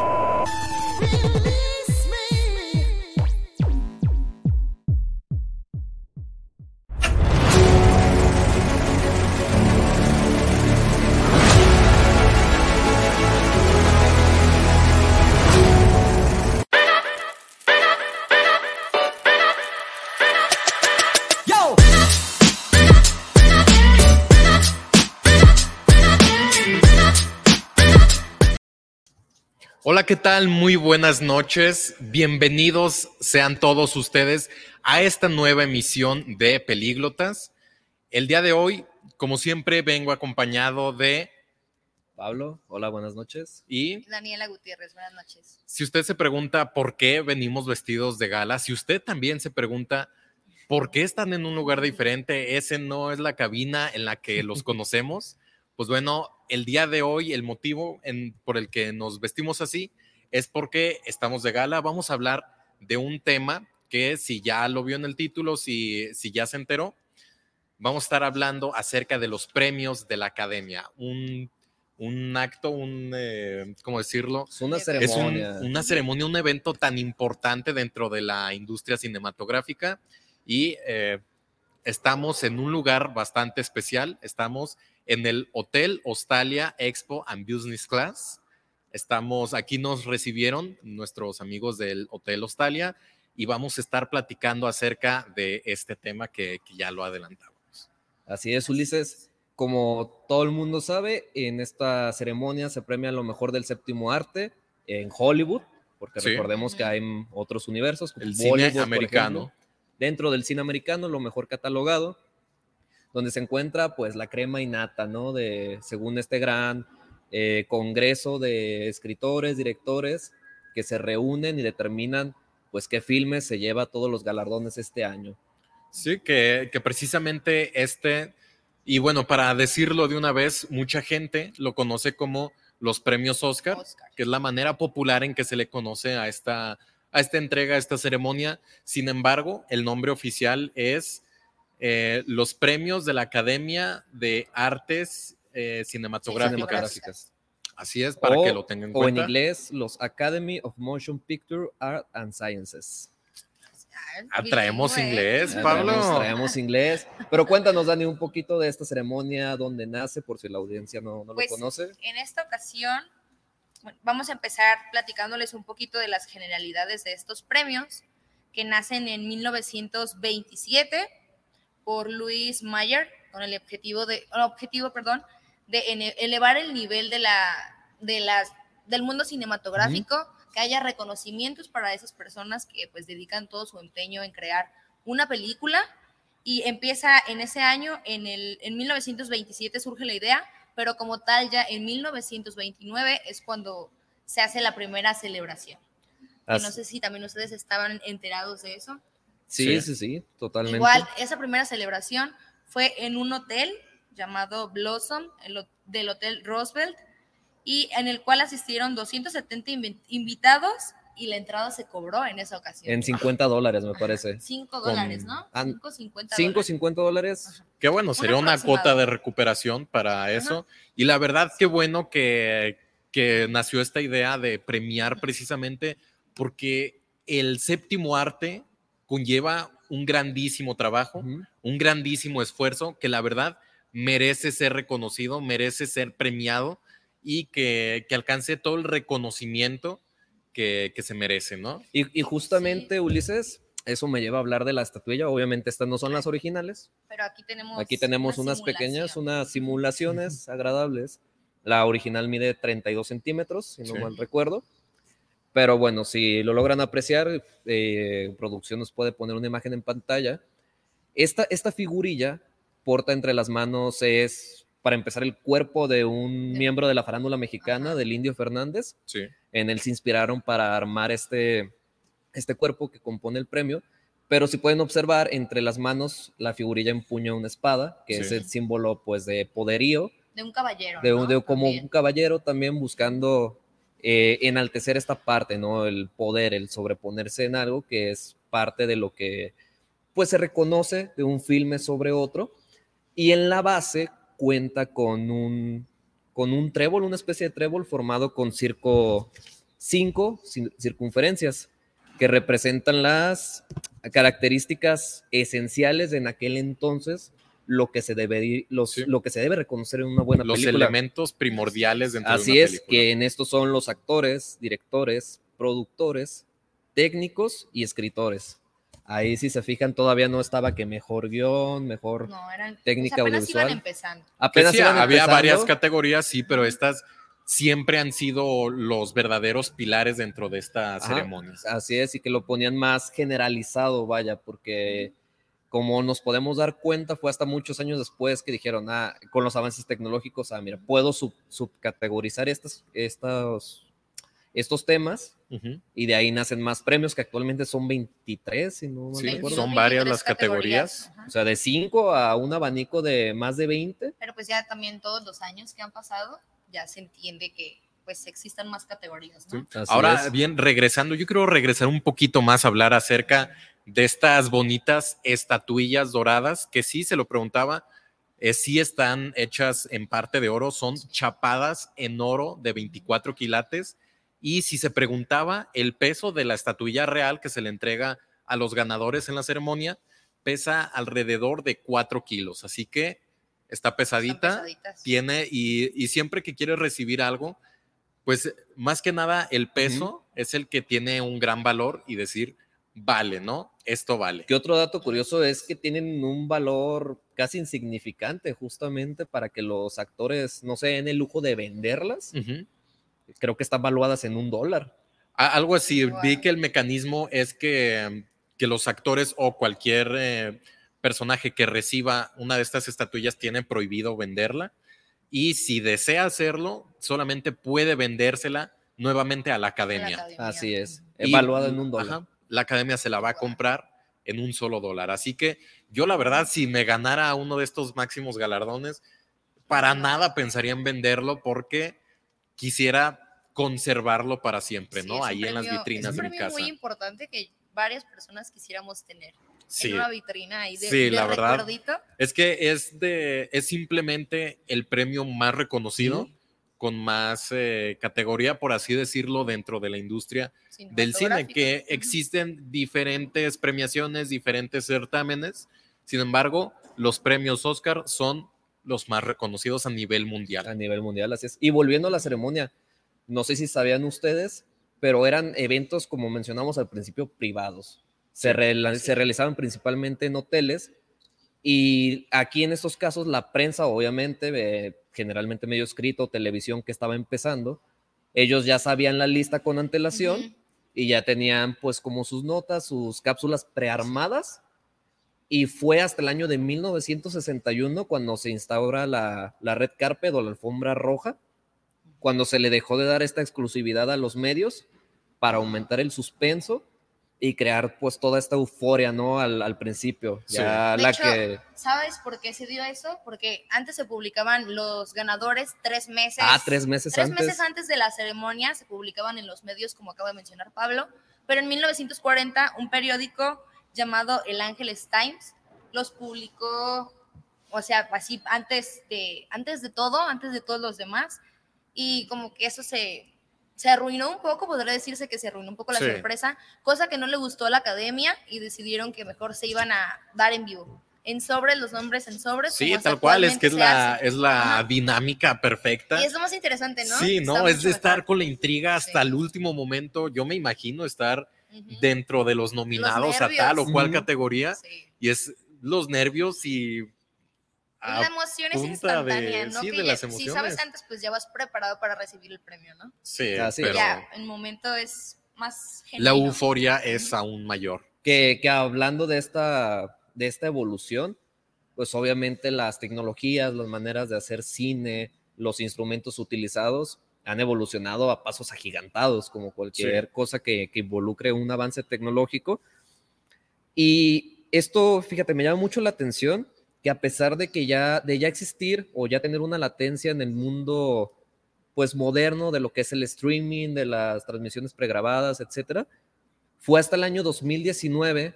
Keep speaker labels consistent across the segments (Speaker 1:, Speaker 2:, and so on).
Speaker 1: Really? ¿Qué tal? Muy buenas noches. Bienvenidos sean todos ustedes a esta nueva emisión de Pelíglotas. El día de hoy, como siempre, vengo acompañado de
Speaker 2: Pablo. Hola, buenas noches.
Speaker 1: Y
Speaker 3: Daniela Gutiérrez, buenas noches.
Speaker 1: si usted se pregunta por qué venimos vestidos de gala, si usted también se pregunta por qué están en un lugar diferente, ese no es la cabina en la que los conocemos, pues bueno, el día de hoy el motivo en- por el que nos vestimos así es porque estamos de gala. Vamos a hablar de un tema que si ya lo vio en el título, si, si ya se enteró, vamos a estar hablando acerca de los premios de la academia. Un, un acto, un, eh, ¿cómo decirlo?
Speaker 2: Es una
Speaker 3: Es
Speaker 1: Es un-
Speaker 2: ceremonia.
Speaker 1: una ceremonia, un evento tan importante dentro de la industria cinematográfica y eh, estamos en un lugar bastante especial. Estamos en el Hotel Hostalia Expo and Business Class. Estamos, aquí nos recibieron nuestros amigos del Hotel Hostalia y vamos a estar platicando acerca de este tema que, que ya lo adelantamos.
Speaker 2: Así es, Ulises. Como todo el mundo sabe, en esta ceremonia se premia lo mejor del séptimo arte en Hollywood, porque
Speaker 1: Sí.
Speaker 2: recordemos que hay otros universos, como
Speaker 1: El cine
Speaker 2: Bollywood,
Speaker 1: americano.
Speaker 2: ejemplo. dentro del cine americano, lo mejor catalogado, donde se encuentra pues la crema innata, ¿no? De, según este gran eh, congreso de escritores, directores, que se reúnen y determinan pues qué filmes se lleva todos los galardones este año.
Speaker 1: Sí, que, que precisamente este, y bueno, para decirlo de una vez, mucha gente lo conoce como los premios Oscar,
Speaker 3: Oscar.
Speaker 1: que es la manera popular en que se le conoce a esta, a esta entrega, a esta ceremonia. Sin embargo, el nombre oficial es eh, los premios de la Academia de Artes eh, Cinematográficas.
Speaker 2: Cinematográficas.
Speaker 1: Así es, para
Speaker 2: O-
Speaker 1: que lo tengan en
Speaker 2: O en
Speaker 1: cuenta.
Speaker 2: inglés, los Academy of Motion Picture Art and Sciences.
Speaker 1: Ah, traemos
Speaker 3: ¿eh?
Speaker 1: inglés, Pablo.
Speaker 2: Traemos, traemos inglés. Pero cuéntanos, Dani, un poquito de esta ceremonia, dónde nace, por si la audiencia no, no
Speaker 3: Pues,
Speaker 2: lo conoce.
Speaker 3: En esta ocasión, bueno, vamos a empezar platicándoles un poquito de las generalidades de estos premios que nacen en 1927 por Louis Mayer con el objetivo de el objetivo, perdón, de elevar el nivel de la de las del mundo cinematográfico, que haya reconocimientos para esas personas que pues dedican todo su empeño en crear una película y empieza en ese año en el en 1927 surge la idea, pero como tal ya en 1929 es cuando se hace la primera celebración. No sé si también ustedes estaban enterados de eso.
Speaker 2: sí,
Speaker 1: sí.
Speaker 2: sí, sí, totalmente.
Speaker 3: Igual, esa primera celebración fue en un hotel llamado Blossom, del Hotel Roosevelt, y en el cual asistieron 270 invi- invitados y la entrada se cobró en esa ocasión.
Speaker 2: En 50 dólares, me parece.
Speaker 3: 5
Speaker 1: Con-
Speaker 3: dólares, ¿no?
Speaker 2: Ah,
Speaker 3: 5, 50
Speaker 2: 5,
Speaker 3: dólares.
Speaker 2: 50 dólares.
Speaker 1: Qué bueno, sería una cuota de recuperación para eso. Y la verdad, qué bueno que, que nació esta idea de premiar precisamente porque el séptimo arte conlleva un grandísimo trabajo, un grandísimo esfuerzo que la verdad merece ser reconocido, merece ser premiado y que, que alcance todo el reconocimiento que, que se merece, ¿no?
Speaker 2: Y, y justamente, Ulises, eso me lleva a hablar de la estatuilla. Obviamente, estas no son las originales.
Speaker 3: Pero aquí tenemos.
Speaker 2: Aquí tenemos
Speaker 3: una
Speaker 2: unas pequeñas, unas simulaciones agradables. La original mide 32 centímetros, si no
Speaker 1: Sí.
Speaker 2: mal recuerdo. Pero bueno, si lo logran apreciar, eh, producción nos puede poner una imagen en pantalla. Esta, esta figurilla porta entre las manos es, para empezar, el cuerpo de un miembro de la farándula mexicana, del Indio Fernández.
Speaker 1: Sí.
Speaker 2: En él se inspiraron para armar este, este cuerpo que compone el premio. Pero si pueden observar, entre las manos la figurilla empuña una espada, que es
Speaker 1: Sí.
Speaker 2: el símbolo pues de poderío,
Speaker 3: De un caballero.
Speaker 2: de,
Speaker 3: ¿no?
Speaker 2: de- como
Speaker 3: También.
Speaker 2: un caballero también buscando eh, enaltecer esta parte, ¿no? El poder, el sobreponerse en algo que es parte de lo que pues se reconoce de un filme sobre otro. Y en la base cuenta con un, con un trébol, una especie de trébol formado con circo, cinco circunferencias que representan las características esenciales en aquel entonces lo que se debe, los, lo que se debe reconocer en una buena película.
Speaker 1: Los elementos primordiales dentro
Speaker 2: Así
Speaker 1: de una
Speaker 2: es, que en estos son los actores, directores, productores, técnicos y escritores. Ahí si se fijan todavía no estaba que mejor guion, mejor técnica
Speaker 3: apenas
Speaker 2: audiovisual.
Speaker 3: Iban empezando.
Speaker 2: Apenas
Speaker 1: sí, había varias categorías, sí, pero estas siempre han sido los verdaderos pilares dentro de estas ceremonias.
Speaker 2: Así es, y que lo ponían más generalizado, vaya, porque como nos podemos dar cuenta, fue hasta muchos años después que dijeron, ah, con los avances tecnológicos, ah, mira, puedo subcategorizar estos, estos, estos temas y de ahí nacen más premios que actualmente son 23, si no
Speaker 1: sí, son varias las categorías.
Speaker 2: O sea, de 5 a un abanico de más de 20.
Speaker 3: Pero pues ya también todos los años que han pasado, ya se entiende que pues existan más categorías. ¿no?
Speaker 1: Ahora, bien, regresando, yo quiero regresar un poquito más a hablar acerca de estas bonitas estatuillas doradas, que sí se lo preguntaba, eh, sí están hechas en parte de oro, son chapadas en oro de 24 quilates. Y si se preguntaba el peso de la estatuilla real que se le entrega a los ganadores en la ceremonia, pesa alrededor de 4 kilos. Así que está pesadita, tiene, y, siempre que quieres recibir algo, pues más que nada el peso es el que tiene un gran valor y decir, vale, ¿no? Esto vale.
Speaker 2: Que otro dato curioso es que tienen un valor casi insignificante justamente para que los actores no se den el lujo de venderlas. Creo que están valuadas en un dólar.
Speaker 1: Algo así, vi que el mecanismo es que, que los actores o cualquier eh, personaje que reciba una de estas estatuillas tiene prohibido venderla y si desea hacerlo, solamente puede vendérsela nuevamente a la academia.
Speaker 2: Así es, evaluada en un dólar
Speaker 1: la academia se la va a comprar en un solo dólar. Así que yo la verdad, si me ganara uno de estos máximos galardones, para nada pensaría en venderlo porque quisiera conservarlo para siempre, ¿no? Ahí en las vitrinas de mi casa. Es
Speaker 3: muy importante que varias personas quisiéramos tener.
Speaker 1: Sí.
Speaker 3: En una vitrina ahí de,
Speaker 1: sí, la verdad. Es que es de, es simplemente el premio más reconocido con más eh, categoría, por así decirlo, dentro de la industria del cine, que existen diferentes premiaciones, diferentes certámenes. Sin embargo, los premios Oscar son los más reconocidos a nivel mundial.
Speaker 2: A nivel mundial, así es. Y volviendo a la ceremonia, no sé si sabían ustedes, pero eran eventos, como mencionamos al principio, privados. Se, se realizaban principalmente en hoteles y aquí en estos casos la prensa, obviamente, eh, generalmente medio escrito, televisión que estaba empezando, ellos ya sabían la lista con antelación y ya tenían pues como sus notas, sus cápsulas prearmadas. Y fue hasta el año de 1961 cuando se instaura la, la red carpet o la alfombra roja, cuando se le dejó de dar esta exclusividad a los medios para aumentar el suspenso y crear pues toda esta euforia, ¿no? Al, al principio. Ya la que...
Speaker 3: ¿Sabes por qué se dio eso? Porque antes se publicaban los ganadores tres meses.
Speaker 2: Ah, tres meses
Speaker 3: tres
Speaker 2: antes.
Speaker 3: meses antes de la ceremonia se publicaban en los medios, como acaba de mencionar Pablo. Pero en 1940 un periódico llamado El Ángeles Times los publicó, o sea, así antes de, antes de todo, antes de todos los demás. Y como que eso se, se arruinó un poco, podría decirse que se arruinó un poco la sorpresa, cosa que no le gustó a la academia y decidieron que mejor se iban a dar en vivo. En sobres, los nombres en sobres.
Speaker 1: Sí, tal cual, es que es la, es la dinámica perfecta.
Speaker 3: Y es lo más interesante, ¿no?
Speaker 1: Sí, no, es de estar con la intriga hasta el último momento. Yo me imagino estar dentro de los nominados a tal o cual categoría. Y es los nervios y
Speaker 3: la emoción es instantánea, ¿no? Sí, de las emociones. Si sabes antes, pues ya vas preparado para recibir el premio, ¿no?
Speaker 1: Sí, pero
Speaker 3: ya, el momento es más
Speaker 1: La euforia es aún mayor.
Speaker 2: Que, que, hablando de esta, de esta evolución, pues obviamente las tecnologías, las maneras de hacer cine, los instrumentos utilizados han evolucionado a pasos agigantados, como cualquier cosa que, que involucre un avance tecnológico. Y esto, fíjate, me llama mucho la atención que a pesar de que ya, de ya existir o ya tener una latencia en el mundo pues moderno de lo que es el streaming, de las transmisiones pregrabadas, etcétera, fue hasta el año 2019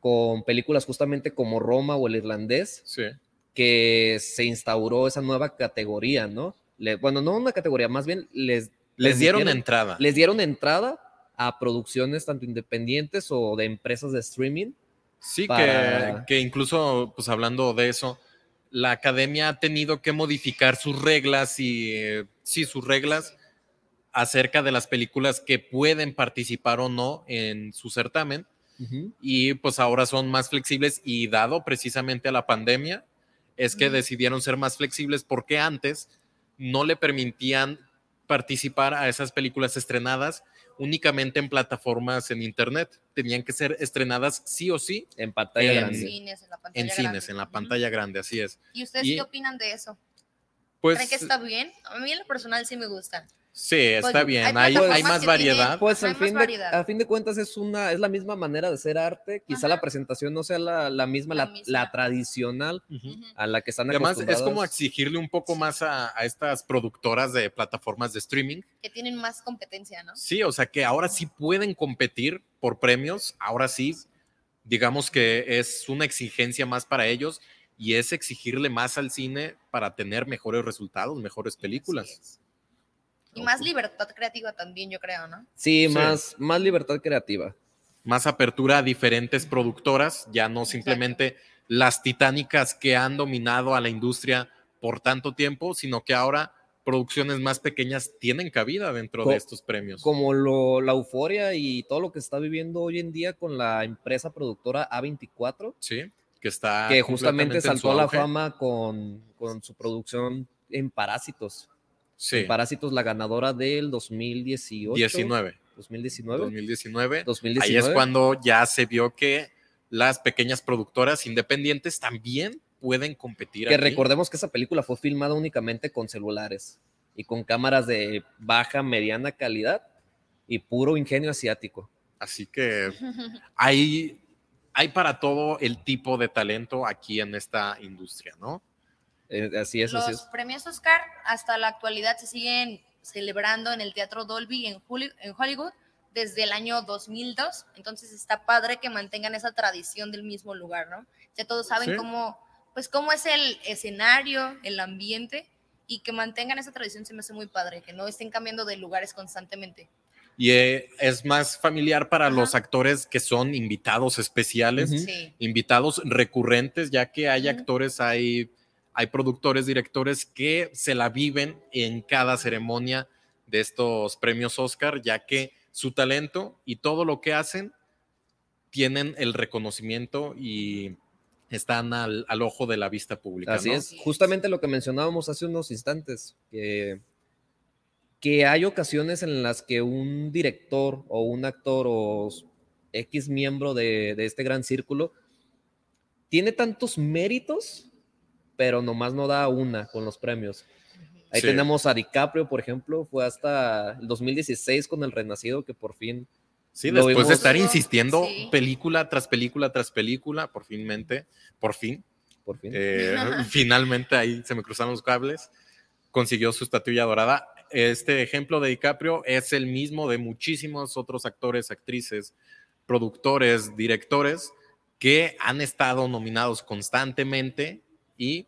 Speaker 2: con películas justamente como Roma o El Irlandés, que se instauró esa nueva categoría, ¿no? Bueno, no una categoría, más bien les
Speaker 1: Les dieron entrada.
Speaker 2: les dieron entrada a producciones tanto independientes o de empresas de streaming.
Speaker 1: Sí,
Speaker 2: para-
Speaker 1: que, que incluso, pues hablando de eso, la academia ha tenido que modificar sus reglas y, eh, sí, sus reglas acerca de las películas que pueden participar o no en su certamen. Y pues ahora son más flexibles y dado precisamente a la pandemia, es que
Speaker 3: Ujú.
Speaker 1: decidieron ser más flexibles porque antes no le permitían participar a esas películas estrenadas únicamente en plataformas en internet. Tenían que ser estrenadas sí o sí
Speaker 2: En pantalla
Speaker 1: En-
Speaker 3: En
Speaker 2: grande.
Speaker 3: cines, en la pantalla
Speaker 1: en
Speaker 3: grande.
Speaker 1: cines, en la pantalla grande, así es.
Speaker 3: ¿Y ustedes
Speaker 1: Y-
Speaker 3: qué opinan de eso?
Speaker 1: Pues
Speaker 3: ¿Creen que está bien? A mí en lo personal sí me gusta.
Speaker 1: Sí, está
Speaker 3: Pues,
Speaker 1: bien.
Speaker 3: hay
Speaker 1: Hay, más variedad.
Speaker 2: Pues al fin, de, a fin de cuentas es una es la misma manera de hacer arte. Quizá
Speaker 3: Ajá.
Speaker 2: la presentación no sea la, la misma,
Speaker 3: La
Speaker 2: la,
Speaker 3: misma.
Speaker 2: la tradicional
Speaker 1: Ujú.
Speaker 3: Ujú.
Speaker 2: a la que están
Speaker 1: Además, es como exigirle un poco más a, a estas productoras de plataformas de streaming.
Speaker 3: Que tienen más competencia, ¿no?
Speaker 1: Sí, o sea que ahora sí pueden competir por premios. Ahora sí, digamos que es una exigencia más para ellos y es exigirle más al cine para tener mejores resultados, mejores
Speaker 3: Así
Speaker 1: películas.
Speaker 3: Y más libertad creativa también, yo creo, ¿no?
Speaker 2: Sí,
Speaker 1: Sí.
Speaker 2: Más, más libertad creativa.
Speaker 1: más apertura a diferentes productoras, ya no simplemente las titánicas que han dominado a la industria por tanto tiempo, sino que ahora producciones más pequeñas tienen cabida dentro
Speaker 2: Co-
Speaker 1: de estos premios.
Speaker 2: Como lo, la euforia y todo lo que está viviendo hoy en día con la empresa productora A24,
Speaker 1: Sí, que está
Speaker 2: que justamente saltó a la fama con, con su producción en Parásitos.
Speaker 1: Sí,
Speaker 2: Parásitos, la ganadora del 2018.
Speaker 1: 19,
Speaker 2: 2019.
Speaker 1: 2019.
Speaker 2: 2019.
Speaker 1: Ahí es cuando ya se vio que las pequeñas productoras independientes también pueden competir.
Speaker 2: Que
Speaker 1: aquí.
Speaker 2: recordemos que esa película fue filmada únicamente con celulares y con cámaras de baja, mediana calidad y puro ingenio asiático.
Speaker 1: Así que hay, hay para todo el tipo de talento aquí en esta industria, ¿no?
Speaker 2: Eh, así es, así
Speaker 3: Los
Speaker 2: es.
Speaker 3: premios Oscar hasta la actualidad se siguen celebrando en el Teatro Dolby en, Juli- en Hollywood desde el año 2002. Entonces está padre que mantengan esa tradición del mismo lugar, ¿no? Ya todos saben
Speaker 1: Sí.
Speaker 3: cómo, pues cómo es el escenario, el ambiente y que mantengan esa tradición se me hace muy padre, que no estén cambiando de lugares constantemente.
Speaker 1: Y eh, es más familiar para
Speaker 3: Ajá.
Speaker 1: los actores que son invitados especiales.
Speaker 3: Sí.
Speaker 1: invitados recurrentes, ya que hay actores, hay, hay productores, directores que se la viven en cada ceremonia de estos premios Oscar, ya que su talento y todo lo que hacen tienen el reconocimiento y están al, al ojo de la vista pública.
Speaker 2: Así
Speaker 1: ¿no?
Speaker 2: es, justamente lo que mencionábamos hace unos instantes, que, que hay ocasiones en las que un director o un actor o X miembro de, de este gran círculo tiene tantos méritos, pero nomás no da una con los premios. Ahí
Speaker 1: Sí.
Speaker 2: tenemos a DiCaprio, por ejemplo, fue hasta el 2016 con El Renacido que por fin
Speaker 1: Sí, después
Speaker 2: vimos-
Speaker 1: de estar insistiendo
Speaker 3: Sí.
Speaker 1: película tras película tras película, por finmente, por fin,
Speaker 2: por fin.
Speaker 1: eh, finalmente ahí se me cruzaron los cables, consiguió su estatuilla dorada. Este ejemplo de DiCaprio es el mismo de muchísimos otros actores, actrices, productores, directores que han estado nominados constantemente y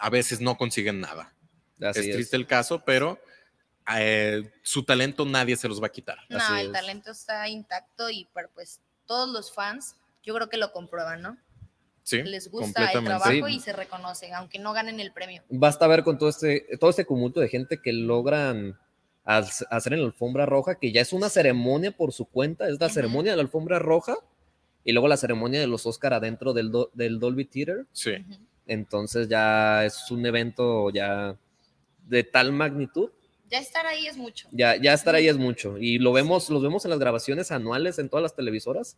Speaker 1: a veces no consiguen nada.
Speaker 2: Así
Speaker 1: es
Speaker 2: es.
Speaker 1: triste el caso, pero eh, su talento nadie se los va a quitar.
Speaker 3: No,
Speaker 2: Así
Speaker 3: el
Speaker 2: es.
Speaker 3: talento está intacto y pero, pues todos los fans yo creo que lo comprueban, ¿no?
Speaker 1: Sí,
Speaker 3: Les gusta el trabajo
Speaker 2: Sí.
Speaker 3: y se reconocen, aunque no ganen el premio.
Speaker 2: Basta ver con todo este, todo este cúmulo de gente que logran hacer en la alfombra roja, que ya es una ceremonia por su cuenta, es la
Speaker 3: Ujú.
Speaker 2: ceremonia de la alfombra roja y luego la ceremonia de los Oscar adentro del, do- del Dolby Theater.
Speaker 1: Sí.
Speaker 2: Entonces ya es un evento ya de tal magnitud,
Speaker 3: Ya estar ahí es mucho.
Speaker 2: ya, ya estar ahí es mucho. Y lo vemos, los vemos en las grabaciones anuales en todas las televisoras.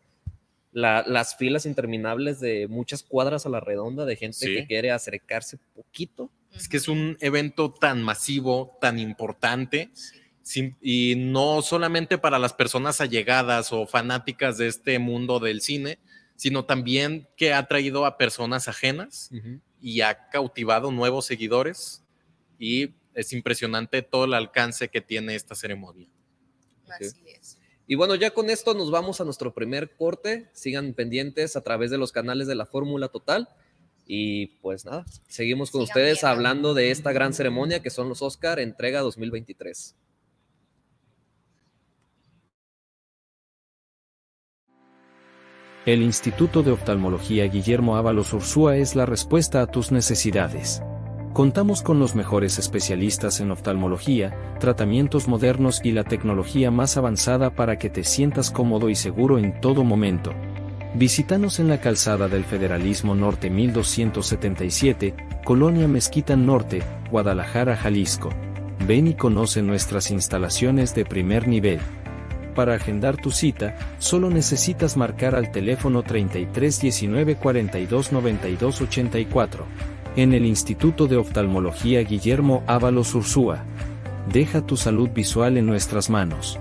Speaker 2: La- las filas interminables de muchas cuadras a la redonda de gente
Speaker 1: Sí.
Speaker 2: que quiere acercarse poquito.
Speaker 1: Es que es un evento tan masivo, tan importante,
Speaker 3: Sí.
Speaker 1: sin- y no solamente para las personas allegadas o fanáticas de este mundo del cine, sino también que ha traído a personas ajenas y ha cautivado nuevos seguidores y es impresionante todo el alcance que tiene esta ceremonia.
Speaker 3: Así es.
Speaker 2: Y bueno, ya con esto nos vamos a nuestro primer corte. Sigan pendientes a través de los canales de la Fórmula Total. Y pues nada, seguimos con
Speaker 3: Sigan
Speaker 2: ustedes hablando de esta gran ceremonia que son los Oscar entrega 2023.
Speaker 4: El Instituto de Oftalmología Guillermo Ábalos Ursúa es la respuesta a tus necesidades. Contamos con los mejores especialistas en oftalmología, tratamientos modernos y la tecnología más avanzada para que te sientas cómodo y seguro en todo momento. Visítanos en la calzada del Federalismo Norte 1277, Colonia Mezquita Norte, Guadalajara, Jalisco. Ven y conoce nuestras instalaciones de primer nivel. Para agendar tu cita, solo necesitas marcar al teléfono 33 19 42 92 84. En el Instituto de Oftalmología Guillermo Ábalos Ursúa. Deja tu salud visual en nuestras manos.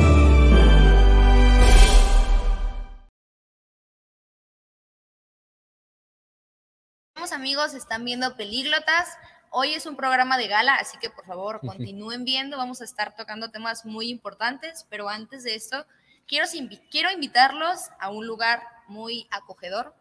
Speaker 3: Amigos, están viendo Pelíglotas. Hoy es un programa de gala, así que por favor continúen viendo. Vamos a estar tocando temas muy importantes, pero antes de esto, quiero, quiero invitarlos a un lugar muy acogedor.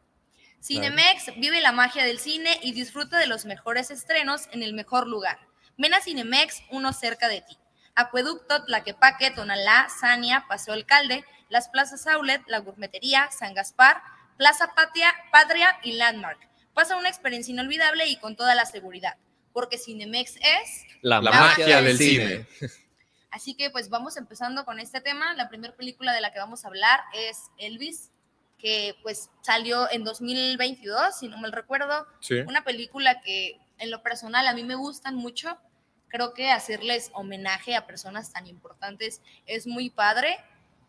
Speaker 3: Cinemex vive la magia del cine y disfruta de los mejores estrenos en el mejor lugar. Ven a Cinemex, uno cerca de ti. Acueducto, Tlaquepaque, Tonalá, Sania, Paseo Alcalde, las plazas Aulet, La Gourmetería, San Gaspar, Plaza Patria, Patria y Landmark. Pasa una experiencia inolvidable y con toda la seguridad, porque Cinemex es
Speaker 1: la, magia, del cine.
Speaker 3: Así que pues vamos empezando con este tema. La primera película de la que vamos a hablar es Elvis, que pues salió en 2022, si no me recuerdo. Una película que en lo personal a mí me gustan mucho. Creo que hacerles homenaje a personas tan importantes es muy padre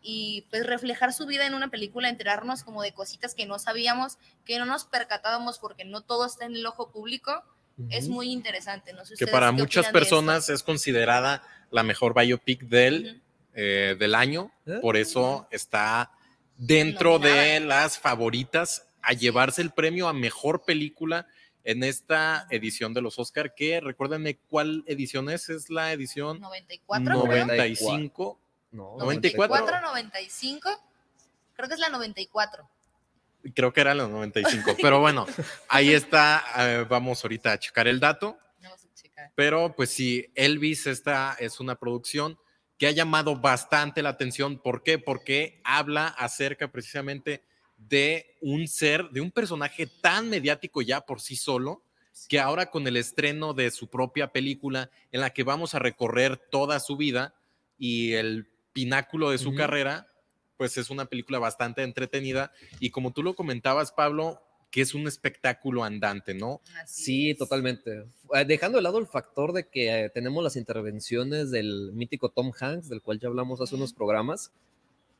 Speaker 3: y pues reflejar su vida en una película, enterarnos como de cositas que no sabíamos, que no nos percatábamos porque no todo está en el ojo público, es muy interesante. No
Speaker 1: que para muchas personas es considerada la mejor biopic del, eh, del año, ¿Eh? por eso está dentro de las favoritas a llevarse el premio a mejor película en esta edición de los Oscar, que recuérdenme cuál edición es, es la edición
Speaker 3: 94,
Speaker 1: 95.
Speaker 3: No, 94. 95. Creo que es la 94.
Speaker 1: Creo que era la 95. Pero bueno, ahí está. Eh, vamos ahorita a checar el dato. Vamos a checar. Pero pues sí, Elvis, esta es una producción que ha llamado bastante la atención. ¿Por qué? Porque habla acerca precisamente de un ser, de un personaje tan mediático ya por sí solo, que ahora con el estreno de su propia película, en la que vamos a recorrer toda su vida y el pináculo de su carrera, pues es una película bastante entretenida y como tú lo comentabas, Pablo, que es un espectáculo andante, ¿no?
Speaker 2: sí, totalmente. Eh, dejando de lado el factor de que eh, tenemos las intervenciones del mítico Tom Hanks, del cual ya hablamos hace unos programas,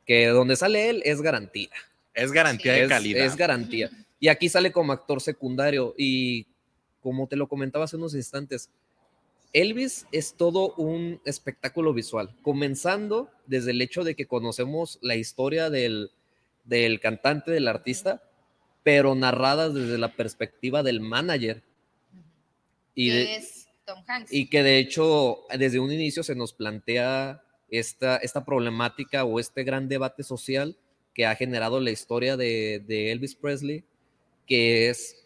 Speaker 2: que donde sale él es garantía.
Speaker 1: Es garantía de calidad.
Speaker 2: Es garantía. Y aquí sale como actor secundario y como te lo comentaba hace unos instantes, Elvis es todo un espectáculo visual, comenzando desde el hecho de que conocemos la historia del, cantante, del artista, pero narrada desde la perspectiva del manager.
Speaker 3: Y es Tom Hanks.
Speaker 2: Y que de hecho desde un inicio se nos plantea esta, esta problemática o este gran debate social que ha generado la historia de, de Elvis Presley, que es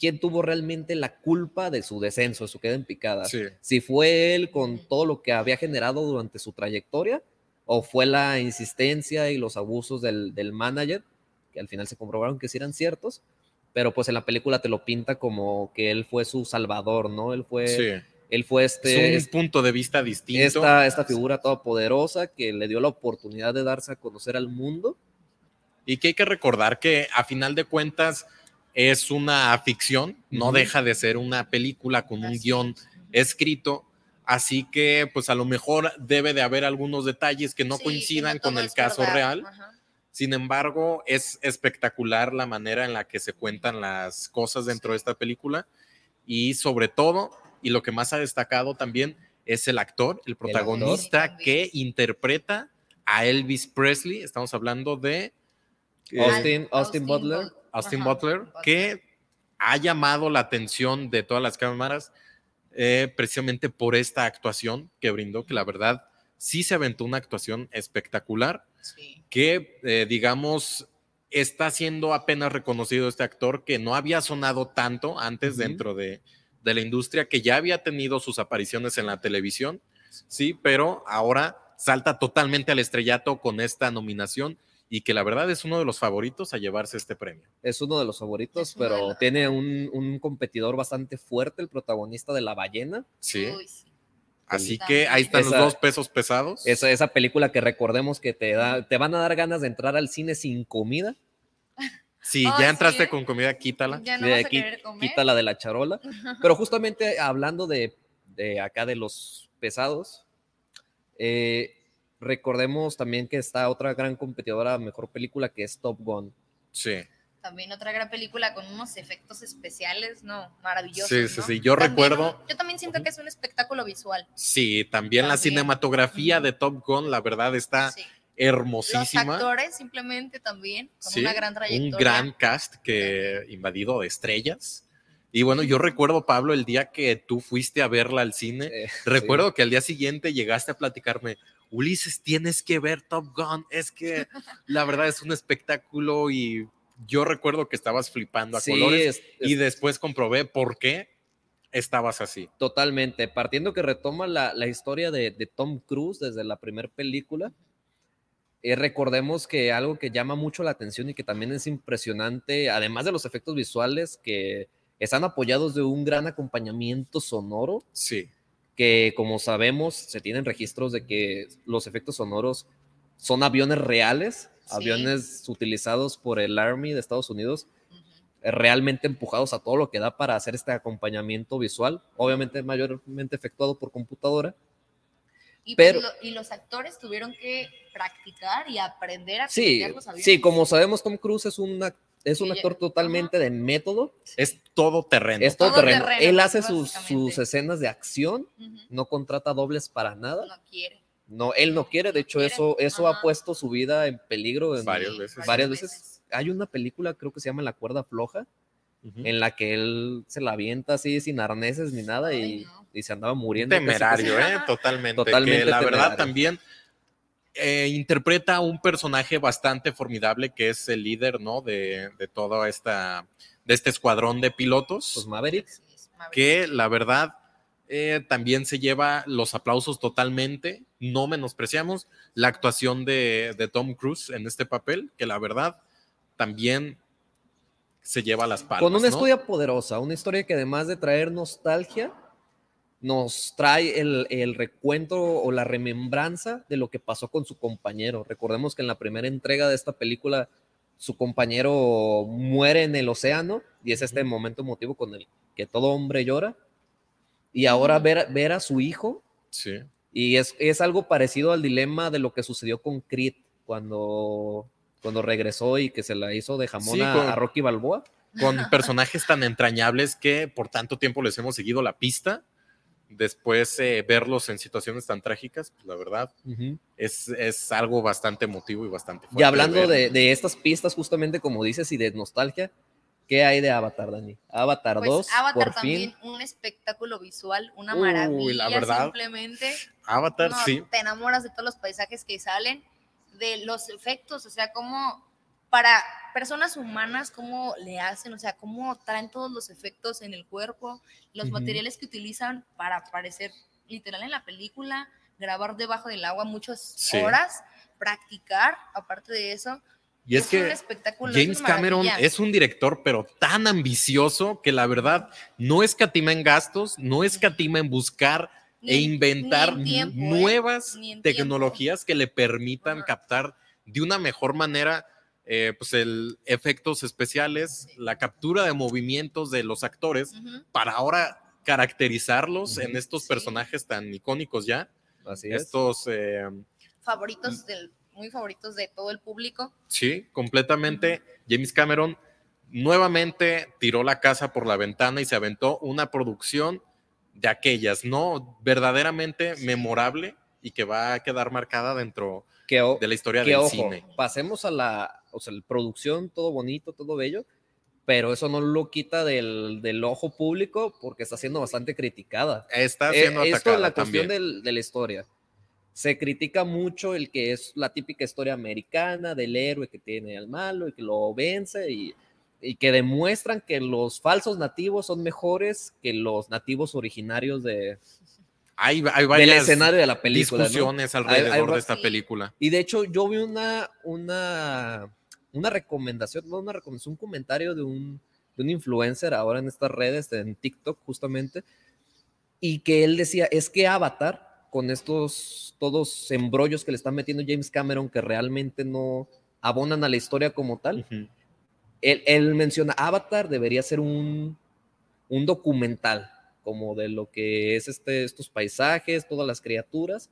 Speaker 2: quién tuvo realmente la culpa de su descenso, de su queda en picada. Si fue él con todo lo que había generado durante su trayectoria o fue la insistencia y los abusos del, del manager, que al final se comprobaron que sí eran ciertos, pero pues en la película te lo pinta como que él fue su salvador, ¿no? Él fue,
Speaker 1: Sí.
Speaker 2: él fue este,
Speaker 1: Es un punto de vista distinto.
Speaker 2: esta, esta figura todopoderosa que le dio la oportunidad de darse a conocer al mundo.
Speaker 1: Y que hay que recordar que a final de cuentas es una ficción, no deja de ser una película con un guion escrito, así que pues a lo mejor debe de haber algunos detalles que no
Speaker 3: Sí,
Speaker 1: coincidan
Speaker 3: no
Speaker 1: con el caso
Speaker 3: verdad.
Speaker 1: real.
Speaker 3: Ajá.
Speaker 1: Sin embargo, es espectacular la manera en la que se cuentan las cosas dentro de esta película y sobre todo, y lo que más ha destacado también, es el actor, el protagonista
Speaker 3: actor.
Speaker 1: que interpreta a Elvis Presley. Estamos hablando de eh,
Speaker 2: Austin, Austin
Speaker 3: Butler.
Speaker 2: Butler.
Speaker 1: Austin
Speaker 3: Ajá,
Speaker 1: Butler, que ha llamado la atención de todas las cámaras eh, precisamente por esta actuación que brindó, que la verdad sí se aventó una actuación espectacular
Speaker 3: Sí.
Speaker 1: que, eh, digamos, está siendo apenas reconocido este actor que no había sonado tanto antes dentro de, de la industria, que ya había tenido sus apariciones en la televisión, sí, pero ahora salta totalmente al estrellato con esta nominación y que la verdad es uno de los favoritos a llevarse este premio.
Speaker 2: Es uno de los favoritos, pero tiene un, un competidor bastante fuerte, el protagonista de La Ballena.
Speaker 1: Sí,
Speaker 3: Uy, sí.
Speaker 1: así que ahí están
Speaker 2: Esa-
Speaker 1: los dos pesos pesados.
Speaker 2: Esa, esa película que recordemos que te, da, te van a dar ganas de entrar al cine sin comida.
Speaker 1: Si ya entraste con comida, quítala.
Speaker 3: Ya no
Speaker 2: de
Speaker 3: vas
Speaker 2: aquí,
Speaker 3: comer.
Speaker 2: quita la de la charola. Pero justamente hablando de, de acá de los pesados, eh, recordemos también que está otra gran competidora mejor película que es Top Gun.
Speaker 1: Sí,
Speaker 3: También otra gran película con unos efectos especiales, ¿no, maravillosos.
Speaker 1: Sí, sí,
Speaker 3: ¿no?
Speaker 1: sí, yo
Speaker 3: También
Speaker 1: recuerdo-
Speaker 3: yo también siento que es un espectáculo visual.
Speaker 1: sí, también, la
Speaker 3: También.
Speaker 1: cinematografía
Speaker 3: Ujú.
Speaker 1: de Top Gun, la verdad está
Speaker 3: Sí. Los
Speaker 1: hermosísima.
Speaker 3: actores simplemente también, con
Speaker 1: Sí,
Speaker 3: una gran trayectoria.
Speaker 1: un gran cast que invadido de estrellas. Y bueno, yo recuerdo, Pablo, el día que tú fuiste a verla al cine,
Speaker 2: Eh,
Speaker 1: recuerdo que al día siguiente llegaste a platicarme, Ulises, tienes que ver Top Gun, es que la verdad es un espectáculo y yo recuerdo que estabas flipando a
Speaker 2: sí,
Speaker 1: colores
Speaker 2: es-
Speaker 1: y
Speaker 2: es
Speaker 1: después comprobé por qué estabas así.
Speaker 2: totalmente. Partiendo que retoma la, la historia de, de Tom Cruise desde la primera película. eh, recordemos que algo que llama mucho la atención y que también es impresionante, además de los efectos visuales que están apoyados de un gran acompañamiento sonoro,
Speaker 1: Sí,
Speaker 2: que como sabemos se tienen registros de que los efectos sonoros son aviones reales,
Speaker 3: Sí.
Speaker 2: aviones utilizados por el Army de Estados Unidos,
Speaker 3: Ujú.
Speaker 2: eh, realmente empujados a todo lo que da para hacer este acompañamiento visual, obviamente mayormente efectuado por computadora.
Speaker 3: Y,
Speaker 2: Pero-
Speaker 3: pues, lo- y los actores tuvieron que practicar y aprender a
Speaker 2: Sí,
Speaker 3: los aviones.
Speaker 2: sí, como sabemos Tom Cruise es un, ac- es un actor totalmente de método,
Speaker 1: es todo terreno.
Speaker 2: es todo
Speaker 3: Todo
Speaker 2: terreno.
Speaker 3: terreno,
Speaker 2: Él hace sus, escenas de acción, no contrata dobles para nada.
Speaker 3: No quiere.
Speaker 2: No, él no quiere, de hecho
Speaker 3: quiere,
Speaker 2: eso, eso ha puesto su vida en peligro en-
Speaker 1: Varias veces.
Speaker 2: varias veces. Hay una película, creo que se llama La cuerda floja, en la que él se la avienta así sin arneses ni nada y,
Speaker 3: no.
Speaker 2: y se andaba muriendo. casi,
Speaker 1: temerario,
Speaker 2: casi.
Speaker 1: ¿eh? Totalmente.
Speaker 2: Totalmente
Speaker 1: que la verdad también eh, interpreta a un personaje bastante formidable que es el líder, ¿no? De, de toda esta, de este escuadrón de pilotos,
Speaker 2: Pues Maverick,
Speaker 3: Sí, es Maverick.
Speaker 1: que la verdad eh, también se lleva los aplausos totalmente. No menospreciamos la actuación de, de Tom Cruise en este papel, que la verdad también se lleva las palmas.
Speaker 2: con una
Speaker 1: ¿no?
Speaker 2: historia poderosa, una historia que además de traer nostalgia, nos trae el, el recuento o la remembranza de lo que pasó con su compañero. Recordemos que en la primera entrega de esta película, su compañero muere en el océano y es este momento emotivo con el que todo hombre llora. Y ahora ver, ver a su hijo
Speaker 1: Sí.
Speaker 2: Y es, es algo parecido al dilema de lo que sucedió con Creed cuando, cuando regresó y que se la hizo de jamón
Speaker 1: Sí,
Speaker 2: a,
Speaker 1: con-
Speaker 2: a Rocky Balboa.
Speaker 1: con personajes tan entrañables que por tanto tiempo les hemos seguido la pista. Después eh, verlos en situaciones tan trágicas, pues la verdad es, es algo bastante emotivo y bastante fuerte.
Speaker 2: Y hablando de, de estas pistas, justamente como dices, y de nostalgia, ¿qué hay de Avatar, Dani? Avatar
Speaker 3: Pues
Speaker 2: 2,
Speaker 3: Avatar
Speaker 2: por
Speaker 3: también,
Speaker 2: fin.
Speaker 3: un espectáculo visual, una
Speaker 1: Uy,
Speaker 3: maravilla
Speaker 1: la verdad.
Speaker 3: simplemente.
Speaker 1: Avatar,
Speaker 3: No,
Speaker 1: sí.
Speaker 3: Te enamoras de todos los paisajes que salen, de los efectos, o sea, cómo para personas humanas, cómo le hacen, o sea, cómo traen todos los efectos en el cuerpo, los
Speaker 2: Ujú.
Speaker 3: materiales que utilizan para aparecer literal en la película, grabar debajo del agua muchas
Speaker 1: Sí.
Speaker 3: horas, practicar, aparte de eso.
Speaker 1: Y es,
Speaker 3: un
Speaker 1: que
Speaker 3: espectáculo, es
Speaker 1: James Cameron es un director, pero tan ambicioso que la verdad no escatima en gastos, no escatima en buscar e
Speaker 3: Ni-
Speaker 1: inventar
Speaker 3: ni en tiempo, ¿eh?
Speaker 1: nuevas
Speaker 3: en tiempo.
Speaker 1: tecnologías que le permitan
Speaker 3: Ajá.
Speaker 1: captar de una mejor manera eh, pues el efectos especiales, la captura de movimientos de los actores para ahora caracterizarlos en estos
Speaker 3: Sí.
Speaker 1: personajes tan icónicos ya,
Speaker 2: Así es.
Speaker 1: estos eh,
Speaker 3: Favoritos del, muy favoritos de todo el público.
Speaker 1: Sí, completamente. James Cameron nuevamente tiró la casa por la ventana y se aventó una producción de aquellas, ¿no? Verdaderamente memorable y que va a quedar marcada dentro
Speaker 2: Que,
Speaker 1: de la historia
Speaker 2: que
Speaker 1: del
Speaker 2: ojo,
Speaker 1: cine.
Speaker 2: pasemos a la, o sea, la producción, todo bonito, todo bello, pero eso no lo quita del, del ojo público porque está siendo bastante criticada.
Speaker 1: Está
Speaker 2: Eh,
Speaker 1: siendo
Speaker 2: esto
Speaker 1: atacada
Speaker 2: es la cuestión del- de la historia. Se critica mucho el que es la típica historia americana del héroe que tiene al malo y que lo vence y, y que demuestran que los falsos nativos son mejores que los nativos originarios de,
Speaker 1: Hay, hay
Speaker 2: del
Speaker 1: varias
Speaker 2: escenario de la película. ¿no?
Speaker 1: discusiones alrededor
Speaker 2: Hay- hay-
Speaker 1: de esta
Speaker 3: sí.
Speaker 1: película.
Speaker 2: Y de hecho, yo vi una, una, una recomendación, no una recomendación, un comentario de un, de un influencer ahora en estas redes, en TikTok justamente, y que él decía, es que Avatar, con estos todos embrollos que le están metiendo James Cameron, que realmente no abonan a la historia como tal,
Speaker 1: Ujú.
Speaker 2: él, él menciona, Avatar debería ser un, un documental, como de lo que es este, estos paisajes, todas las criaturas,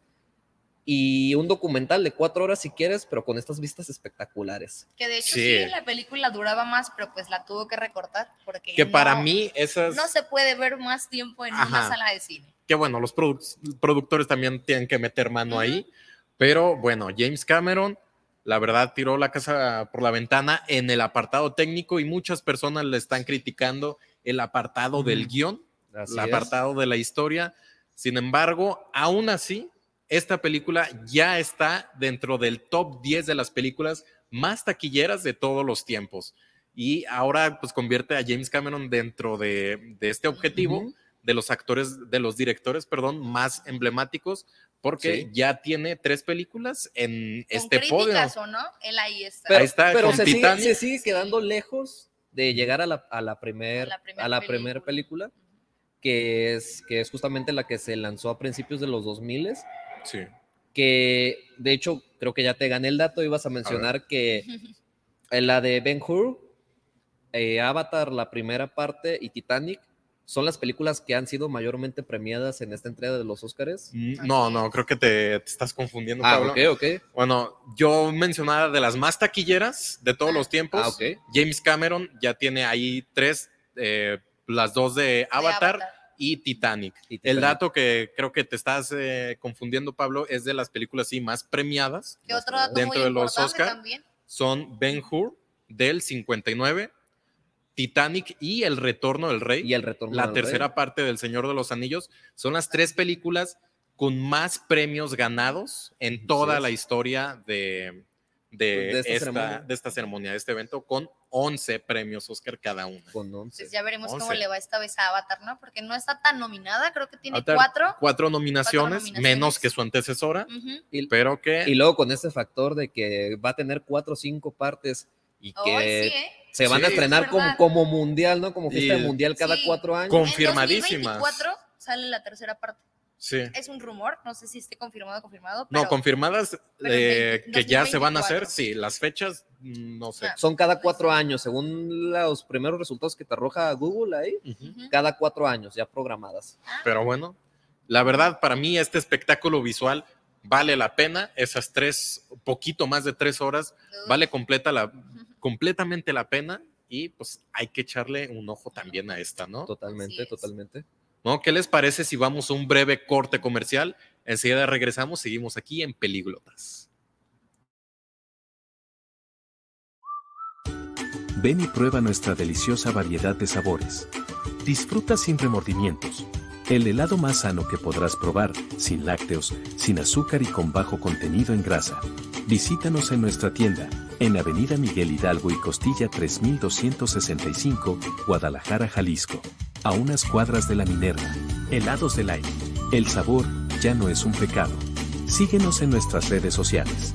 Speaker 2: y un documental de cuatro horas si quieres, pero con estas vistas espectaculares.
Speaker 3: Que de hecho
Speaker 1: Sí.
Speaker 3: sí. la película duraba más, pero pues la tuvo que recortar porque
Speaker 1: Que para
Speaker 3: no-
Speaker 1: mí esas...
Speaker 3: no se puede ver más tiempo en
Speaker 1: Ajá.
Speaker 3: una sala de cine.
Speaker 1: que bueno, los produc- productores también tienen que meter mano
Speaker 3: Ujú.
Speaker 1: ahí, pero bueno, James Cameron, la verdad, tiró la casa por la ventana en el apartado técnico y muchas personas le están criticando el apartado del
Speaker 2: Ujú.
Speaker 1: guion,
Speaker 2: Así
Speaker 1: el
Speaker 2: es.
Speaker 1: apartado de la historia. Sin embargo, aún así, esta película ya está dentro del top 10 de las películas más taquilleras de todos los tiempos. Y ahora pues convierte a James Cameron dentro de, de este objetivo
Speaker 2: Ujú.
Speaker 1: de los actores, de los directores, perdón, más emblemáticos, porque
Speaker 2: Sí.
Speaker 1: ya tiene tres películas en este
Speaker 3: Con
Speaker 1: podio.
Speaker 3: críticas o no, él ahí está.
Speaker 2: Pero,
Speaker 1: Ahí está,
Speaker 2: pero se, sigue, se sigue quedando lejos de llegar a la, a la primer,
Speaker 3: A la primer
Speaker 2: a la primer
Speaker 3: película.
Speaker 2: película, que es, que es justamente la que se lanzó a principios de los 2000
Speaker 1: Sí.
Speaker 2: que de hecho creo que ya te gané el dato, ibas a mencionar que la de Ben Hur, eh, Avatar, la primera parte y Titanic son las películas que han sido mayormente premiadas en esta entrega de los Oscars.
Speaker 1: Mm, No, no, creo que te, te estás confundiendo,
Speaker 2: Ah,
Speaker 1: Pablo.
Speaker 2: ok, ok.
Speaker 1: Bueno, yo mencionaba de las más taquilleras de todos los tiempos.
Speaker 2: Ah, ok.
Speaker 1: James Cameron ya tiene ahí tres, eh, las dos de Avatar, y Titanic.
Speaker 2: Y
Speaker 1: El dato que creo que te estás eh, confundiendo, Pablo, es de las películas sí más premiadas.
Speaker 3: Que otro dato
Speaker 1: Dentro
Speaker 3: muy
Speaker 1: de los
Speaker 3: importante
Speaker 1: Oscar.
Speaker 3: también.
Speaker 1: Son Ben Hur del 59, Titanic y El Retorno del Rey.
Speaker 2: Y el retorno.
Speaker 1: la
Speaker 2: del Rey.
Speaker 1: tercera parte del Señor de los Anillos. Son las tres películas con más premios ganados en toda la historia de, de,
Speaker 2: De esta
Speaker 1: esta,
Speaker 2: ceremonia.
Speaker 1: de esta ceremonia, de este evento, con 11 premios Oscar cada una.
Speaker 2: Con 11.
Speaker 3: Pues ya veremos cómo le va esta vez a Avatar, ¿no? Porque no está tan nominada, creo que tiene
Speaker 1: Avatar,
Speaker 3: cuatro.
Speaker 1: Cuatro nominaciones,
Speaker 3: nominaciones.
Speaker 1: menos que su antecesora.
Speaker 2: Y,
Speaker 1: pero que
Speaker 2: y luego con ese factor de que va a tener cuatro o cinco partes y que
Speaker 3: sí, ¿eh?
Speaker 2: se van a estrenar
Speaker 3: es
Speaker 2: como, como mundial, ¿no? Como fiesta
Speaker 1: Y-
Speaker 2: mundial cada
Speaker 3: Sí.
Speaker 2: cuatro años.
Speaker 1: Con-
Speaker 3: En
Speaker 1: Confirmadísimas.
Speaker 3: 2024 sale la tercera parte.
Speaker 1: Sí.
Speaker 3: Es un rumor, no sé si esté confirmado o confirmado.
Speaker 1: No, confirmadas
Speaker 3: pero
Speaker 1: eh, que ya se van a hacer,
Speaker 3: 2024.
Speaker 1: sí, las fechas, mm, no sé.
Speaker 3: Ah.
Speaker 2: Son cada cuatro años, según los primeros resultados que te arroja Google ahí, cada cuatro años ya programadas.
Speaker 1: Pero bueno, la verdad, para mí este espectáculo visual vale la pena. Esas tres, poquito más de tres horas, vale completa la, completamente la pena. Y pues hay que echarle un ojo también a esta, ¿no?
Speaker 2: Totalmente, totalmente.
Speaker 1: ¿Qué les parece si vamos a un breve corte comercial? Enseguida regresamos, seguimos aquí en Peliglotas.
Speaker 4: Ven y prueba nuestra deliciosa variedad de sabores. Disfruta sin remordimientos. El helado más sano que podrás probar, sin lácteos, sin azúcar y con bajo contenido en grasa. Visítanos en nuestra tienda, en Avenida Miguel Hidalgo y Costilla 3265, Guadalajara, Jalisco. A unas cuadras de la Minerva. Helados del aire. El sabor ya no es un pecado. Síguenos en nuestras redes sociales.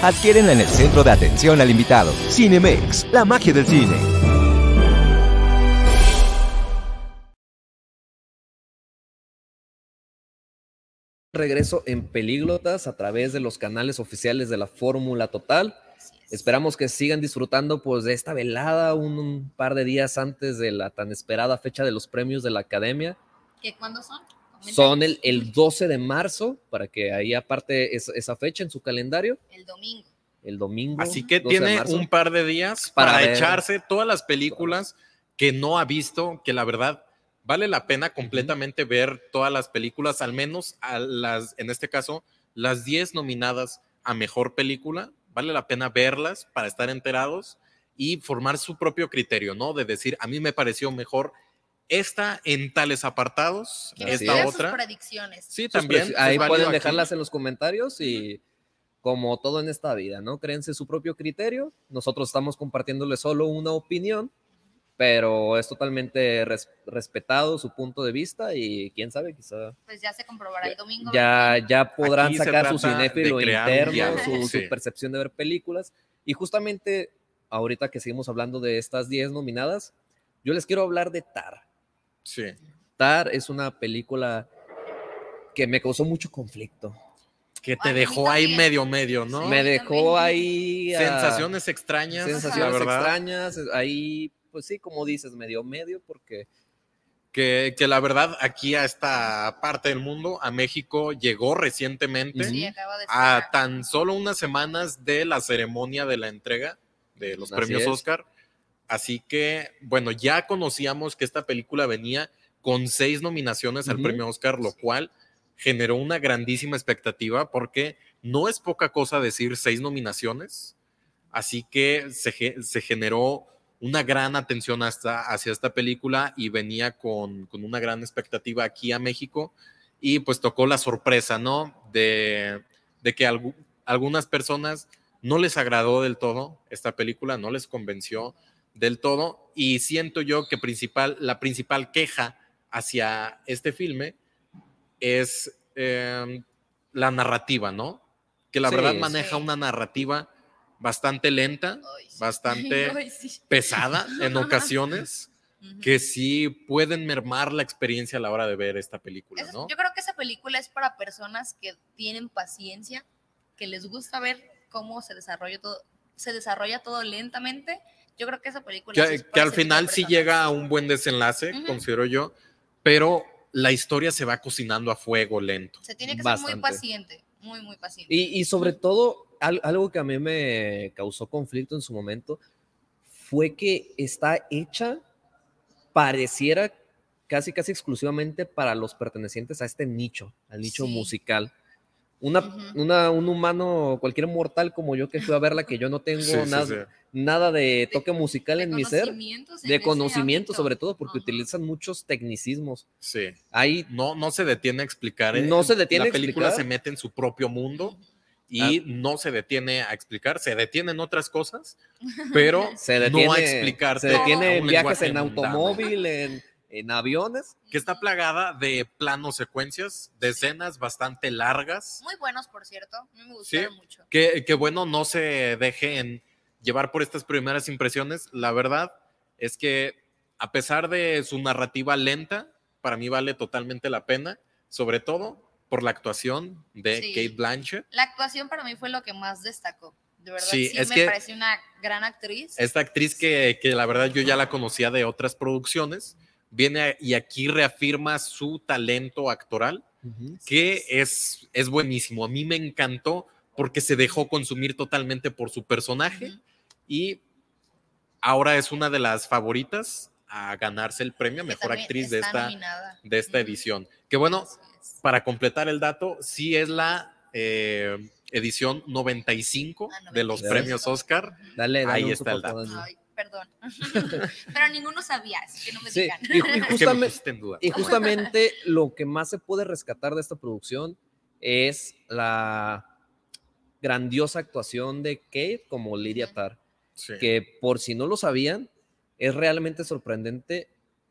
Speaker 5: Adquiérenla en el centro de atención al invitado. Cinemex, la magia del cine.
Speaker 2: Regreso en Pelíglotas a través de los canales oficiales de la Fórmula Total. Esperamos que sigan disfrutando pues de esta velada un, un, par de días antes de la tan esperada fecha de los premios de la Academia.
Speaker 3: ¿Qué cuándo son?
Speaker 2: Son el, el 12 de marzo, para que ahí aparte es, esa fecha en su calendario.
Speaker 3: El domingo.
Speaker 2: El domingo.
Speaker 1: Así que tiene un par de días para, para echarse todas las películas que no ha visto, que la verdad vale la pena completamente ver todas las películas, al menos a las, en este caso, las 10 nominadas a mejor película. Vale la pena verlas para estar enterados y formar su propio criterio, ¿no? De decir, a mí me pareció mejor esta en tales apartados,
Speaker 3: que
Speaker 1: esta otra.
Speaker 3: Sus predicciones.
Speaker 1: Sí, también.
Speaker 2: Ahí pues, pueden dejarlas aquí. en los comentarios y como todo en esta vida, ¿no? Créense su propio criterio. Nosotros estamos compartiéndole solo una opinión, pero es totalmente res respetado su punto de vista y quién sabe, quizá.
Speaker 3: Pues ya se comprobará el domingo.
Speaker 2: Ya, ya podrán aquí sacar su cinéfilo interno, su, sí. su percepción de ver películas. Y justamente ahorita que seguimos hablando de estas 10 nominadas, yo les quiero hablar de Tar.
Speaker 1: Sí.
Speaker 2: Tar es una película que me causó mucho conflicto.
Speaker 1: Que te Ay, dejó ahí medio, medio, ¿no?
Speaker 2: Sí, me dejó ahí.
Speaker 1: Uh, sensaciones extrañas.
Speaker 2: Sensaciones extrañas. Ahí, pues sí, como dices, medio, medio, porque.
Speaker 1: Que, que, la verdad, aquí a esta parte del mundo, a México, llegó recientemente,
Speaker 3: sí,
Speaker 1: a tan solo unas semanas de la ceremonia de la entrega de los
Speaker 2: Así
Speaker 1: premios
Speaker 2: es.
Speaker 1: Oscar. Así que, bueno, ya conocíamos que esta película venía con seis nominaciones al premio Oscar, lo cual generó una grandísima expectativa porque no es poca cosa decir seis nominaciones. Así que se, ge- se generó una gran atención hasta, hacia esta película y venía con, con una gran expectativa aquí a México. Y pues tocó la sorpresa, ¿no? De, de que algu- algunas personas no les agradó del todo esta película, no les convenció del todo. Y siento yo que principal, la principal queja hacia este filme es eh, la narrativa, ¿no? Que la
Speaker 2: Sí,
Speaker 1: verdad
Speaker 2: sí.
Speaker 1: maneja una narrativa bastante lenta,
Speaker 3: Ay, sí.
Speaker 1: bastante
Speaker 3: Ay,
Speaker 1: pesada en ocasiones, que sí pueden mermar la experiencia a la hora de ver esta película,
Speaker 3: Eso-
Speaker 1: ¿no?
Speaker 3: Yo creo que esa película es para personas que tienen paciencia, que les gusta ver cómo se desarrolla todo, se desarrolla todo lentamente. Yo creo que esa película
Speaker 1: que,
Speaker 3: es
Speaker 1: que al final sí llega a un buen desenlace, considero yo, pero la historia se va cocinando a fuego lento.
Speaker 3: Se tiene que ser muy paciente, muy, muy paciente.
Speaker 2: Y, y sobre todo, al- algo que a mí me causó conflicto en su momento fue que está hecha, pareciera casi, casi exclusivamente para los pertenecientes a este nicho, al nicho
Speaker 3: Sí.
Speaker 2: musical. Una, una- un humano, cualquier mortal como yo que fui a verla, que yo no tengo
Speaker 1: Sí,
Speaker 2: nada,
Speaker 1: sí.
Speaker 2: nada de toque musical
Speaker 3: De
Speaker 2: en mi ser,
Speaker 3: en
Speaker 2: de conocimiento sobre todo, porque utilizan muchos tecnicismos.
Speaker 1: Sí.
Speaker 2: Hay
Speaker 1: No, no se detiene a explicar. eh,
Speaker 2: No se detiene
Speaker 1: La
Speaker 2: a
Speaker 1: película
Speaker 2: explicar.
Speaker 1: se mete en su propio mundo y no se detiene a explicar, se detiene en otras cosas, pero
Speaker 2: Se detiene,
Speaker 1: no a explicarte.
Speaker 2: se detiene en viajes en automóvil, en, en aviones.
Speaker 1: Que está plagada de planos secuencias, de escenas bastante largas.
Speaker 3: Muy buenos, por cierto. Me gustaron mucho.
Speaker 1: Que, que bueno, no se dejen llevar por estas primeras impresiones. La verdad es que a pesar de su narrativa lenta, para mí vale totalmente la pena, sobre todo por la actuación de
Speaker 3: Sí.
Speaker 1: Kate Blanchett.
Speaker 3: La actuación para mí fue lo que más destacó. De verdad,
Speaker 1: Sí,
Speaker 3: sí,
Speaker 1: es
Speaker 3: me
Speaker 1: que-
Speaker 3: pareció una gran actriz.
Speaker 1: Esta actriz que, que la verdad yo ya la conocía de otras producciones, viene a- y aquí reafirma su talento actoral, que es, es buenísimo. A mí me encantó porque se dejó consumir totalmente por su personaje y ahora es una de las favoritas a ganarse el premio a Mejor Actriz de esta,
Speaker 3: nominada.
Speaker 1: de esta edición. Que bueno, para completar el dato, sí es la eh, edición 95
Speaker 3: Ah,
Speaker 1: de los
Speaker 2: 95.
Speaker 1: premios Oscar.
Speaker 2: Dale, dale
Speaker 1: Ahí está el dato.
Speaker 2: Dani.
Speaker 3: Perdón. Pero ninguno sabía, así que no me
Speaker 2: Sí,
Speaker 3: digan.
Speaker 2: y, justamente,
Speaker 1: pusiste en duda.
Speaker 2: y justamente lo que más se puede rescatar de esta producción es la grandiosa actuación de Kate como Lydia. Tarr,
Speaker 1: Sí.
Speaker 2: que por si no lo sabían, es realmente sorprendente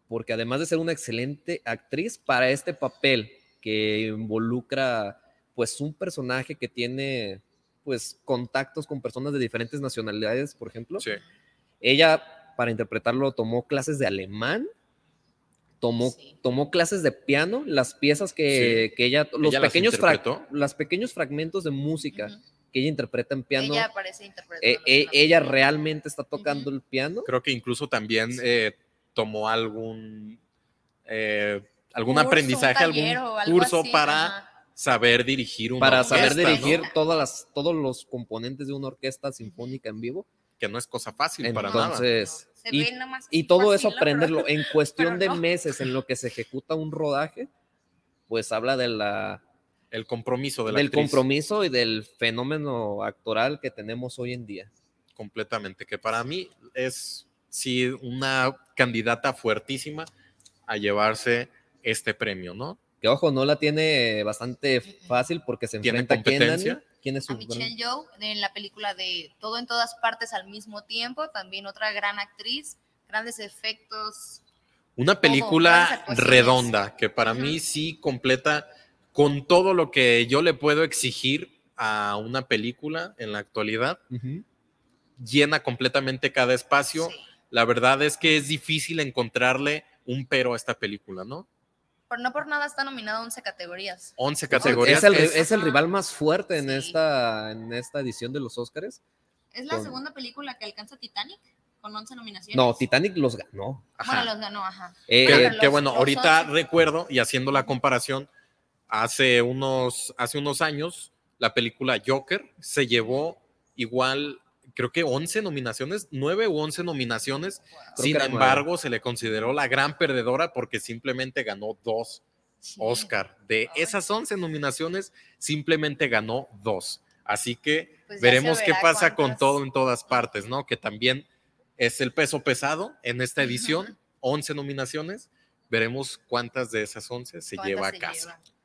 Speaker 2: porque además de ser una excelente actriz para este papel que involucra pues un personaje que tiene pues contactos con personas de diferentes nacionalidades, por ejemplo,
Speaker 1: Sí.
Speaker 2: Ella para interpretarlo tomó clases de alemán, tomó,
Speaker 3: Sí.
Speaker 2: tomó clases de piano, las piezas que, que ella, los
Speaker 1: ¿Ella las
Speaker 2: pequeños, los pequeños fragmentos de música que ella interpreta en piano,
Speaker 3: Ella
Speaker 2: eh, eh, ella realmente está tocando el piano.
Speaker 1: Creo que incluso también
Speaker 3: Sí.
Speaker 1: eh, tomó algún, eh, algún
Speaker 3: Curso,
Speaker 1: aprendizaje,
Speaker 3: taller
Speaker 1: algún curso
Speaker 3: así,
Speaker 1: para
Speaker 3: ajá.
Speaker 1: saber dirigir una
Speaker 2: para saber dirigir todas las, todos los componentes de una orquesta sinfónica en vivo.
Speaker 1: Que no es cosa fácil para nada.
Speaker 2: Entonces,
Speaker 3: Se
Speaker 2: y,
Speaker 3: ve nada más
Speaker 2: y todo eso aprenderlo en cuestión de
Speaker 3: no.
Speaker 2: meses en lo que se ejecuta un rodaje, pues habla de la,
Speaker 1: El compromiso de la
Speaker 2: del
Speaker 1: actriz,
Speaker 2: compromiso y del fenómeno actoral que tenemos hoy en día.
Speaker 1: completamente, que para mí es sí una candidata fuertísima a llevarse este premio, ¿no?
Speaker 2: Que ojo, no la tiene bastante fácil porque se
Speaker 1: ¿Tiene
Speaker 2: enfrenta a
Speaker 1: competencia?
Speaker 2: ¿Quién es su
Speaker 3: a Michelle Yeoh en la película de Todo en todas partes al mismo tiempo, también otra gran actriz, grandes efectos.
Speaker 1: Una película redonda que para
Speaker 3: Ujú.
Speaker 1: mí sí completa con todo lo que yo le puedo exigir a una película en la actualidad.
Speaker 2: Ujú.
Speaker 1: Llena completamente cada espacio.
Speaker 3: Sí.
Speaker 1: La verdad es que es difícil encontrarle un pero a esta película, ¿no?
Speaker 3: Por no por nada está nominado a 11 categorías.
Speaker 1: 11 categorías.
Speaker 2: Es el,
Speaker 1: es-
Speaker 2: es el
Speaker 3: Ajá.
Speaker 2: rival más fuerte en,
Speaker 3: Sí.
Speaker 2: esta, en esta edición de los Oscars.
Speaker 3: Es la
Speaker 2: Con-
Speaker 3: segunda película que alcanza Titanic con 11 nominaciones.
Speaker 2: No, Titanic los ganó.
Speaker 1: ajá.
Speaker 3: Bueno, los ganó, ajá.
Speaker 2: Eh,
Speaker 1: que
Speaker 3: los-
Speaker 1: bueno,
Speaker 3: los
Speaker 1: ahorita
Speaker 3: 11.
Speaker 1: recuerdo y haciendo la comparación, hace unos, hace unos años la película Joker se llevó igual, creo que 11 nominaciones, 9 u 11 nominaciones.
Speaker 2: Creo
Speaker 1: Sin
Speaker 2: nueve.
Speaker 1: embargo, se le consideró la gran perdedora porque simplemente ganó dos
Speaker 3: Sí.
Speaker 1: Oscar. De
Speaker 3: Ay.
Speaker 1: esas 11 nominaciones, simplemente ganó dos. Así que
Speaker 3: Pues
Speaker 1: veremos qué pasa con todo en todas partes, ¿no? Que también es el peso pesado en esta edición,
Speaker 3: Ujú.
Speaker 1: 11 nominaciones. Veremos cuántas de esas 11 se
Speaker 3: ¿Cuántas
Speaker 1: lleva a casa.
Speaker 3: lleva?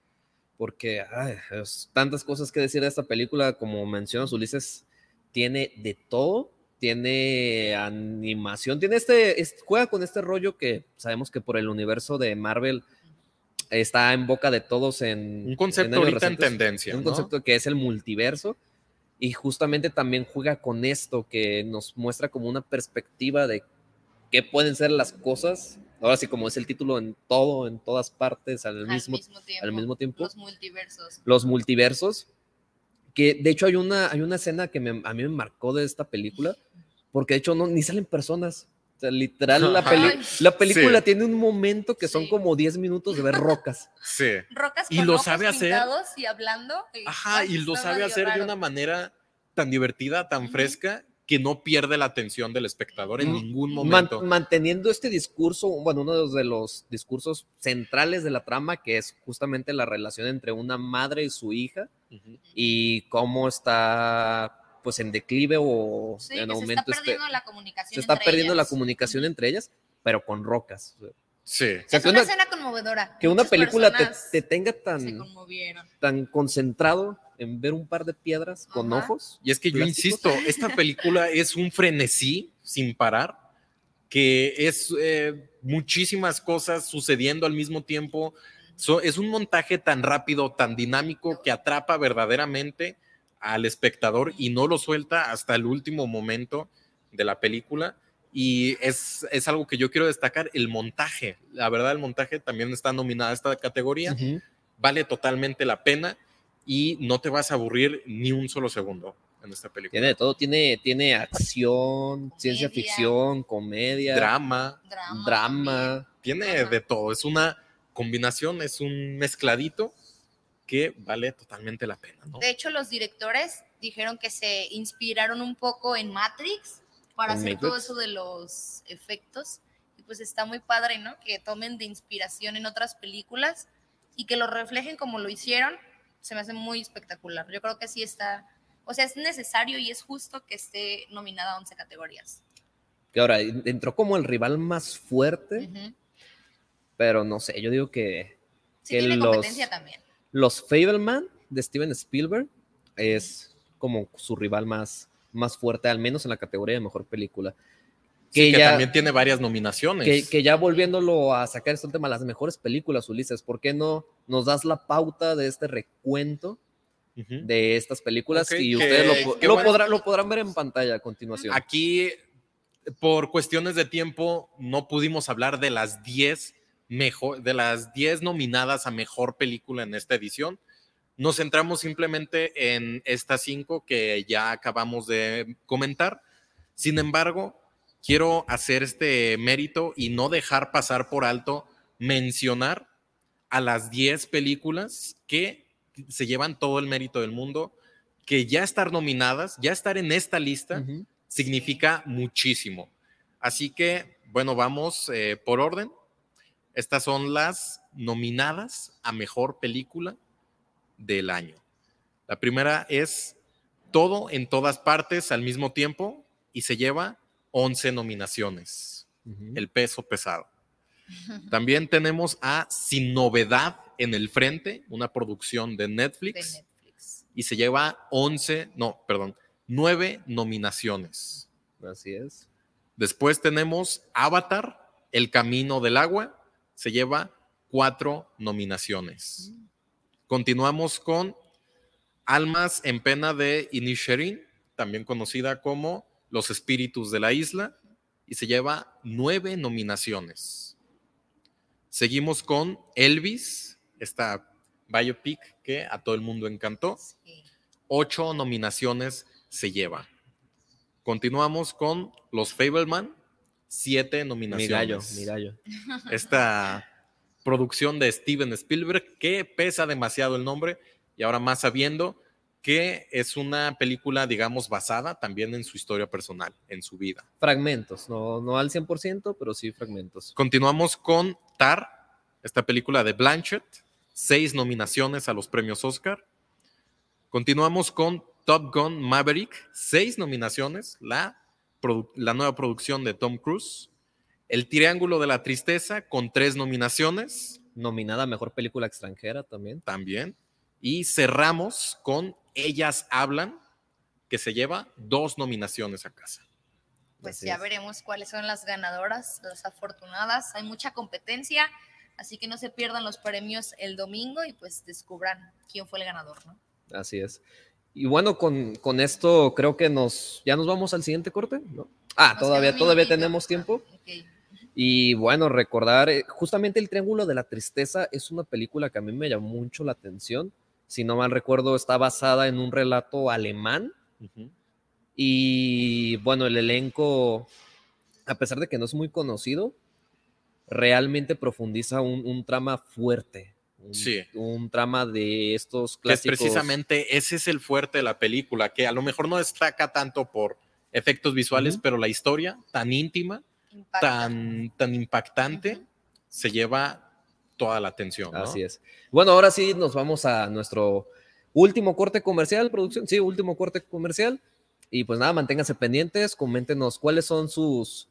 Speaker 2: porque ay, es tantas cosas que decir de esta película, como mencionas Ulises, tiene de todo, tiene animación, tiene este, es- juega con este rollo que sabemos que por el universo de Marvel está en boca de todos en
Speaker 1: Un concepto
Speaker 2: años
Speaker 1: ahorita en tendencia,
Speaker 2: un
Speaker 1: ¿no?
Speaker 2: concepto que es el multiverso y justamente también juega con esto que nos muestra como una perspectiva de qué pueden ser las cosas. Ahora sí, como es el título en todo, en todas partes, al,
Speaker 3: Al
Speaker 2: mismo,
Speaker 3: tiempo.
Speaker 2: al mismo tiempo
Speaker 3: Los multiversos.
Speaker 2: los multiversos, que de hecho hay una, hay una escena que me- a mí me marcó de esta película, porque de hecho no, ni salen personas. O sea, literal, la, peli-
Speaker 3: Ay.
Speaker 2: la película
Speaker 1: Sí.
Speaker 2: tiene un momento que son
Speaker 3: Sí.
Speaker 2: como 10 minutos de ver rocas.
Speaker 1: Sí.
Speaker 3: Rocas
Speaker 1: Y
Speaker 3: con
Speaker 1: lo
Speaker 3: ojos
Speaker 1: sabe hacer.
Speaker 3: y hablando. y-
Speaker 1: Ajá, y lo sabe hacer de una manera tan divertida, tan fresca, que no pierde la atención del espectador en ningún
Speaker 2: Man-
Speaker 1: momento.
Speaker 2: manteniendo este discurso, bueno, uno de los, de los discursos centrales de la trama, que es justamente la relación entre una madre y su hija, y cómo está pues en declive o
Speaker 3: Sí,
Speaker 2: en
Speaker 3: que se
Speaker 2: aumento
Speaker 3: está
Speaker 2: este-
Speaker 3: perdiendo la comunicación.
Speaker 2: se está
Speaker 3: entre
Speaker 2: perdiendo la comunicación entre ellas, pero con rocas.
Speaker 1: Sí.
Speaker 2: o sea,
Speaker 3: Es
Speaker 2: que
Speaker 3: una
Speaker 2: una-
Speaker 3: escena conmovedora.
Speaker 2: que una
Speaker 3: Muchas
Speaker 2: película te, tenga tan, concentrado en ver un par de piedras con ojos.
Speaker 1: Y es que yo insisto, esta película es un frenesí sin parar, que es eh, muchísimas cosas sucediendo al mismo tiempo. So- es un montaje tan rápido, tan dinámico, que atrapa verdaderamente al espectador y no lo suelta hasta el último momento de la película. Y es, es algo que yo quiero destacar, el montaje. La verdad, el montaje también está nominada a esta categoría. Vale totalmente la pena y no te vas a aburrir ni un solo segundo en esta película.
Speaker 2: Tiene de todo, tiene, tiene acción, ciencia ficción, comedia,
Speaker 1: drama,
Speaker 3: Drama.
Speaker 2: drama.
Speaker 1: tiene de todo. Es una combinación, es un mezcladito que vale totalmente la pena, ¿no?
Speaker 3: De hecho, los directores dijeron que se inspiraron un poco en Matrix para
Speaker 2: ¿En
Speaker 3: hacer todo eso de los efectos. Y pues está muy padre, ¿no? Que tomen de inspiración en otras películas y que lo reflejen como lo hicieron. Se me hace muy espectacular. Yo creo que sí está, o sea, es necesario y es justo que esté nominada a 11 categorías.
Speaker 2: Que ahora entró como el rival más fuerte, pero no sé, yo digo que
Speaker 3: Sí,
Speaker 2: Que
Speaker 3: tiene
Speaker 2: los-
Speaker 3: competencia también.
Speaker 2: los Fableman de Steven Spielberg es como su rival más, más fuerte, al menos en la categoría de mejor película.
Speaker 1: Sí,
Speaker 2: Que
Speaker 1: que
Speaker 2: ya-
Speaker 1: también tiene varias nominaciones.
Speaker 2: Que, que ya volviéndolo a sacar este tema, las mejores películas, Ulises, ¿por qué no nos das la pauta de este recuento
Speaker 1: Ujú.
Speaker 2: de estas películas?
Speaker 1: Ok,
Speaker 2: y
Speaker 1: que-
Speaker 2: ustedes lo,
Speaker 1: que
Speaker 2: lo
Speaker 1: bueno.
Speaker 2: podrán, lo podrán ver en pantalla a continuación.
Speaker 1: Aquí, por cuestiones de tiempo, no pudimos hablar de las 10 mejor, de las 10 nominadas a mejor película en esta edición. Nos centramos simplemente en estas cinco que ya acabamos de comentar. Sin embargo, quiero hacer este mérito y no dejar pasar por alto mencionar a las 10 películas que se llevan todo el mérito del mundo, que ya estar nominadas, ya estar en esta lista, significa muchísimo. Así que, bueno, vamos eh, por orden. Estas son las nominadas a mejor película del año. La primera es Todo en todas partes al mismo tiempo y se lleva 11 nominaciones. El peso pesado. También tenemos a Sin Novedad en el Frente, una producción de
Speaker 3: De
Speaker 1: Netflix, y se lleva 11, no, perdón, 9 nominaciones.
Speaker 2: Así es.
Speaker 1: Después tenemos Avatar, El Camino del Agua, se lleva cuatro nominaciones. Continuamos con Almas en Pena de Inisherin, también conocida como Los Espíritus de la Isla, y se lleva nueve nominaciones. Seguimos con Elvis, esta biopic que a todo el mundo encantó
Speaker 3: Sí.
Speaker 1: ocho nominaciones se lleva. Continuamos con Los Fableman, siete
Speaker 2: Mi
Speaker 1: nominaciones.
Speaker 2: gallo, mi gallo.
Speaker 1: Esta producción de Steven Spielberg, que pesa demasiado el nombre, y ahora más sabiendo que es una película, digamos, basada también en su historia personal, en su vida.
Speaker 2: Fragmentos, no, no al 100%, pero sí fragmentos.
Speaker 1: Continuamos con Tar, esta película de Blanchett, seis nominaciones a los premios Oscar. Continuamos con Top Gun Maverick, seis nominaciones, la, la nueva producción de Tom Cruise. El Triángulo de la Tristeza con tres nominaciones
Speaker 2: Nominada a Mejor Película Extranjera también.
Speaker 1: también. Y cerramos con Ellas Hablan, que se lleva dos nominaciones a casa.
Speaker 3: Pues
Speaker 2: Así
Speaker 3: ya
Speaker 2: es.
Speaker 3: veremos cuáles son las ganadoras, las afortunadas. Hay mucha competencia, así que no se pierdan los premios el domingo y pues descubran quién fue el ganador, ¿no?
Speaker 2: Así es. Y bueno, con, con esto creo que nos ya nos vamos al siguiente corte, ¿no? Ah,
Speaker 3: Nos
Speaker 2: todavía, todavía
Speaker 3: minutito.
Speaker 2: tenemos tiempo.
Speaker 3: Ok.
Speaker 2: Y bueno, recordar, eh, justamente El Triángulo de la Tristeza es una película que a mí me llamó mucho la atención. Si no mal recuerdo, está basada en un relato alemán. Y bueno, el elenco, a pesar de que no es muy conocido, realmente profundiza un, un trama fuerte. Un,
Speaker 1: Sí.
Speaker 2: un trama de estos
Speaker 1: que es
Speaker 2: clásicos.
Speaker 1: precisamente ese es el fuerte de la película, que a lo mejor no destaca tanto por efectos visuales, pero la historia tan íntima,
Speaker 3: Impacta.
Speaker 1: tan, tan impactante, se lleva toda la atención. ¿no?
Speaker 2: Así es. Bueno, ahora sí nos vamos a nuestro último corte comercial, producción. Sí, último corte comercial. Y pues nada, manténganse pendientes, coméntenos cuáles son sus,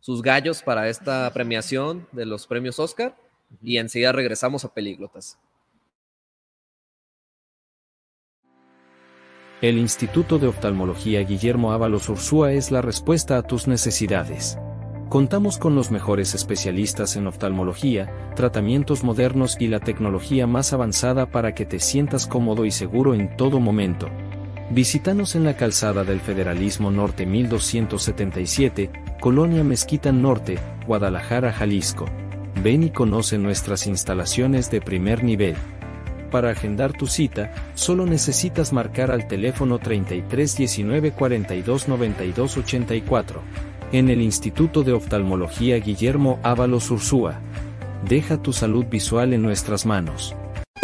Speaker 2: sus gallos para esta premiación de los premios Oscar. Y enseguida regresamos a Pelíglotas.
Speaker 4: El Instituto de Oftalmología Guillermo Ábalos Ursúa es la respuesta a tus necesidades. Contamos con los mejores especialistas en oftalmología, tratamientos modernos y la tecnología más avanzada para que te sientas cómodo y seguro en todo momento. Visítanos en la calzada del Federalismo Norte 1277, Colonia Mezquita Norte, Guadalajara, Jalisco. Ven y conoce nuestras instalaciones de primer nivel. Para agendar tu cita, solo necesitas marcar al teléfono 33 19 42 92 84. En el Instituto de Oftalmología Guillermo Ábalos Ursúa. Deja tu salud visual en nuestras manos.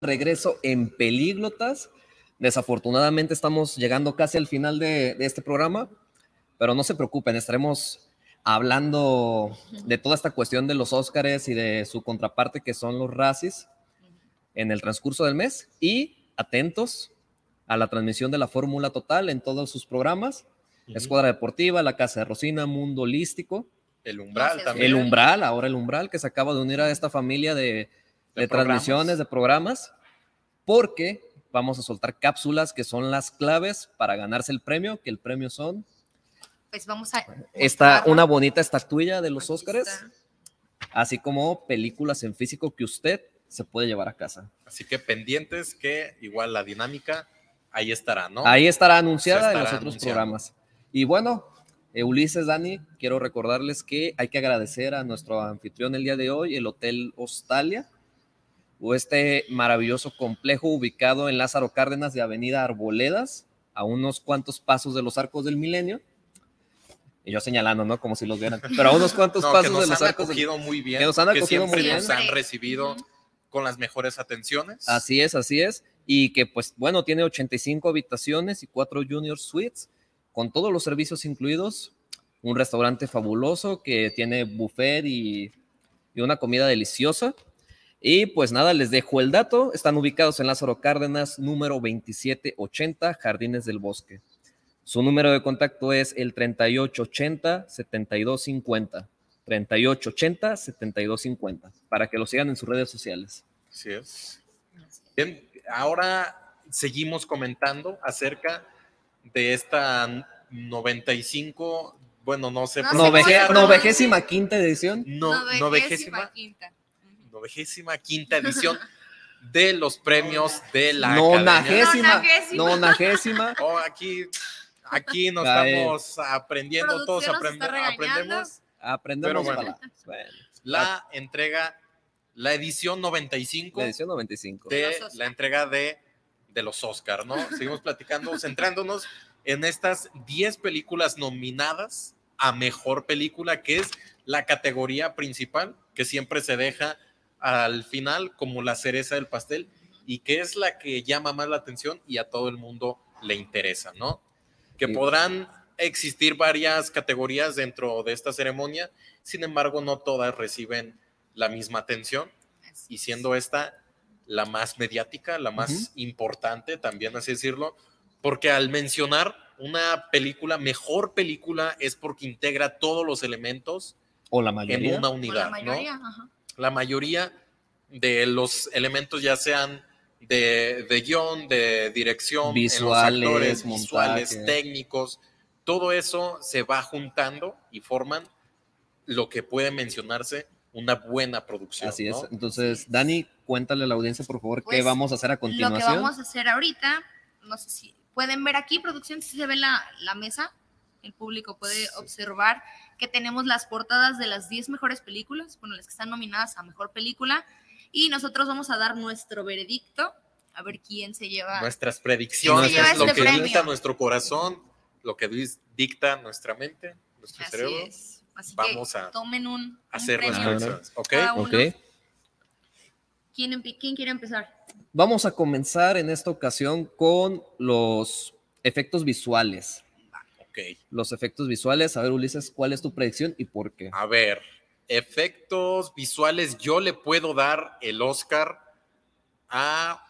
Speaker 2: Regreso en Pelíglotas. Desafortunadamente estamos llegando casi al final de, de, este programa, pero no se preocupen, estaremos hablando de toda esta cuestión de los Óscares y de su contraparte que son los Razzies en el transcurso del mes y atentos a la transmisión de la Fórmula Total en todos sus programas. Uh -huh. Escuadra Deportiva, La Casa de Rosina, Mundo Holístico.
Speaker 1: El Umbral también.
Speaker 2: El Umbral, ahora el Umbral, que se acaba de unir a esta familia de, de, de transmisiones, de programas, porque vamos a soltar cápsulas que son las claves para ganarse el premio, que el premio son...
Speaker 3: Pues vamos a...
Speaker 2: Está una bonita estatuilla de los Óscares, así como películas en físico que usted se puede llevar a casa.
Speaker 1: Así que pendientes que igual la dinámica ahí estará, ¿no?
Speaker 2: Ahí estará anunciada en los otros programas. Y bueno, eh, Ulises, Dani, quiero recordarles que hay que agradecer a nuestro anfitrión el día de hoy, el Hotel Hostalia, o este maravilloso complejo ubicado en Lázaro Cárdenas de Avenida Arboledas, a unos cuantos pasos de los arcos del milenio. Y yo señalando, ¿no? Como si los vieran. Pero a unos cuantos
Speaker 1: no,
Speaker 2: pasos
Speaker 1: de
Speaker 2: los arcos.
Speaker 1: Del... muy bien,
Speaker 2: que nos han acogido muy bien.
Speaker 1: Nos han recibido con las mejores atenciones.
Speaker 2: Así es, así es. Y que, pues, bueno, tiene 85 habitaciones y 4 junior suites, con todos los servicios incluidos. Un restaurante fabuloso que tiene buffet y, y una comida deliciosa. Y pues nada, les dejo el dato. Están ubicados en Lázaro Cárdenas, número 2780, Jardines del Bosque. Su número de contacto es el 3880-7250. 3880-7250, para que lo sigan en sus redes sociales.
Speaker 1: Así es. Bien, ahora seguimos comentando acerca de esta 95, bueno, no sé.
Speaker 2: No, novege, novegésima quinta edición.
Speaker 1: No, novegésima quinta novegésima quinta edición de los premios de la
Speaker 2: nonagésima, nonagésima.
Speaker 1: Oh, aquí, aquí nos estamos aprendiendo, todos aprend aprendemos.
Speaker 2: Aprendemos
Speaker 1: bueno, bueno, la entrega, la edición 95.
Speaker 2: La edición 95.
Speaker 1: De la entrega de, de los Oscars, ¿no? Seguimos platicando, centrándonos en estas 10 películas nominadas a mejor película, que es la categoría principal que siempre se deja al final como la cereza del pastel y que es la que llama más la atención y a todo el mundo le interesa, ¿no? Que sí. podrán existir varias categorías dentro de esta ceremonia, sin embargo no todas reciben la misma atención y siendo esta la más mediática, la más uh -huh. importante también, así decirlo, porque al mencionar una película, mejor película, es porque integra todos los elementos
Speaker 2: O la
Speaker 1: en una
Speaker 3: O
Speaker 1: unidad,
Speaker 3: la mayoría,
Speaker 1: ¿no?
Speaker 3: ajá.
Speaker 1: La mayoría de los elementos, ya sean de, de guion, de dirección, en
Speaker 2: Visuales,
Speaker 1: los actores, visuales, técnicos, todo eso se va juntando y forman lo que puede mencionarse una buena producción.
Speaker 2: Así es. Entonces, Dani, cuéntale a la audiencia, por favor, qué
Speaker 3: Pues,
Speaker 2: vamos a hacer a
Speaker 3: Lo que
Speaker 2: continuación.
Speaker 3: vamos a hacer ahorita, no sé si pueden ver aquí, producción, si se ve la, la mesa, el público puede observar que tenemos las portadas de las 10 mejores películas, bueno, las que están nominadas a mejor película, y nosotros vamos a dar nuestro veredicto, a ver quién se lleva.
Speaker 1: Nuestras predicciones,
Speaker 2: ¿Quién se lleva
Speaker 1: lo
Speaker 3: este
Speaker 1: que
Speaker 3: premio?
Speaker 1: dicta nuestro corazón, lo que dicta nuestra mente, nuestro
Speaker 3: Así
Speaker 1: cerebro.
Speaker 3: es. Así
Speaker 1: Vamos
Speaker 3: que
Speaker 1: a
Speaker 3: tomen un, un
Speaker 1: Hacer las
Speaker 3: premio.
Speaker 1: predicciones. ¿Ok?
Speaker 3: cada uno.
Speaker 2: Ok.
Speaker 3: ¿Quién, quién quiere empezar?
Speaker 2: Vamos a comenzar en esta ocasión con los efectos visuales.
Speaker 1: Ok.
Speaker 2: Los efectos visuales. A ver, Ulises, ¿cuál es tu predicción y por qué?
Speaker 1: A ver, efectos visuales, yo le puedo dar el Oscar a,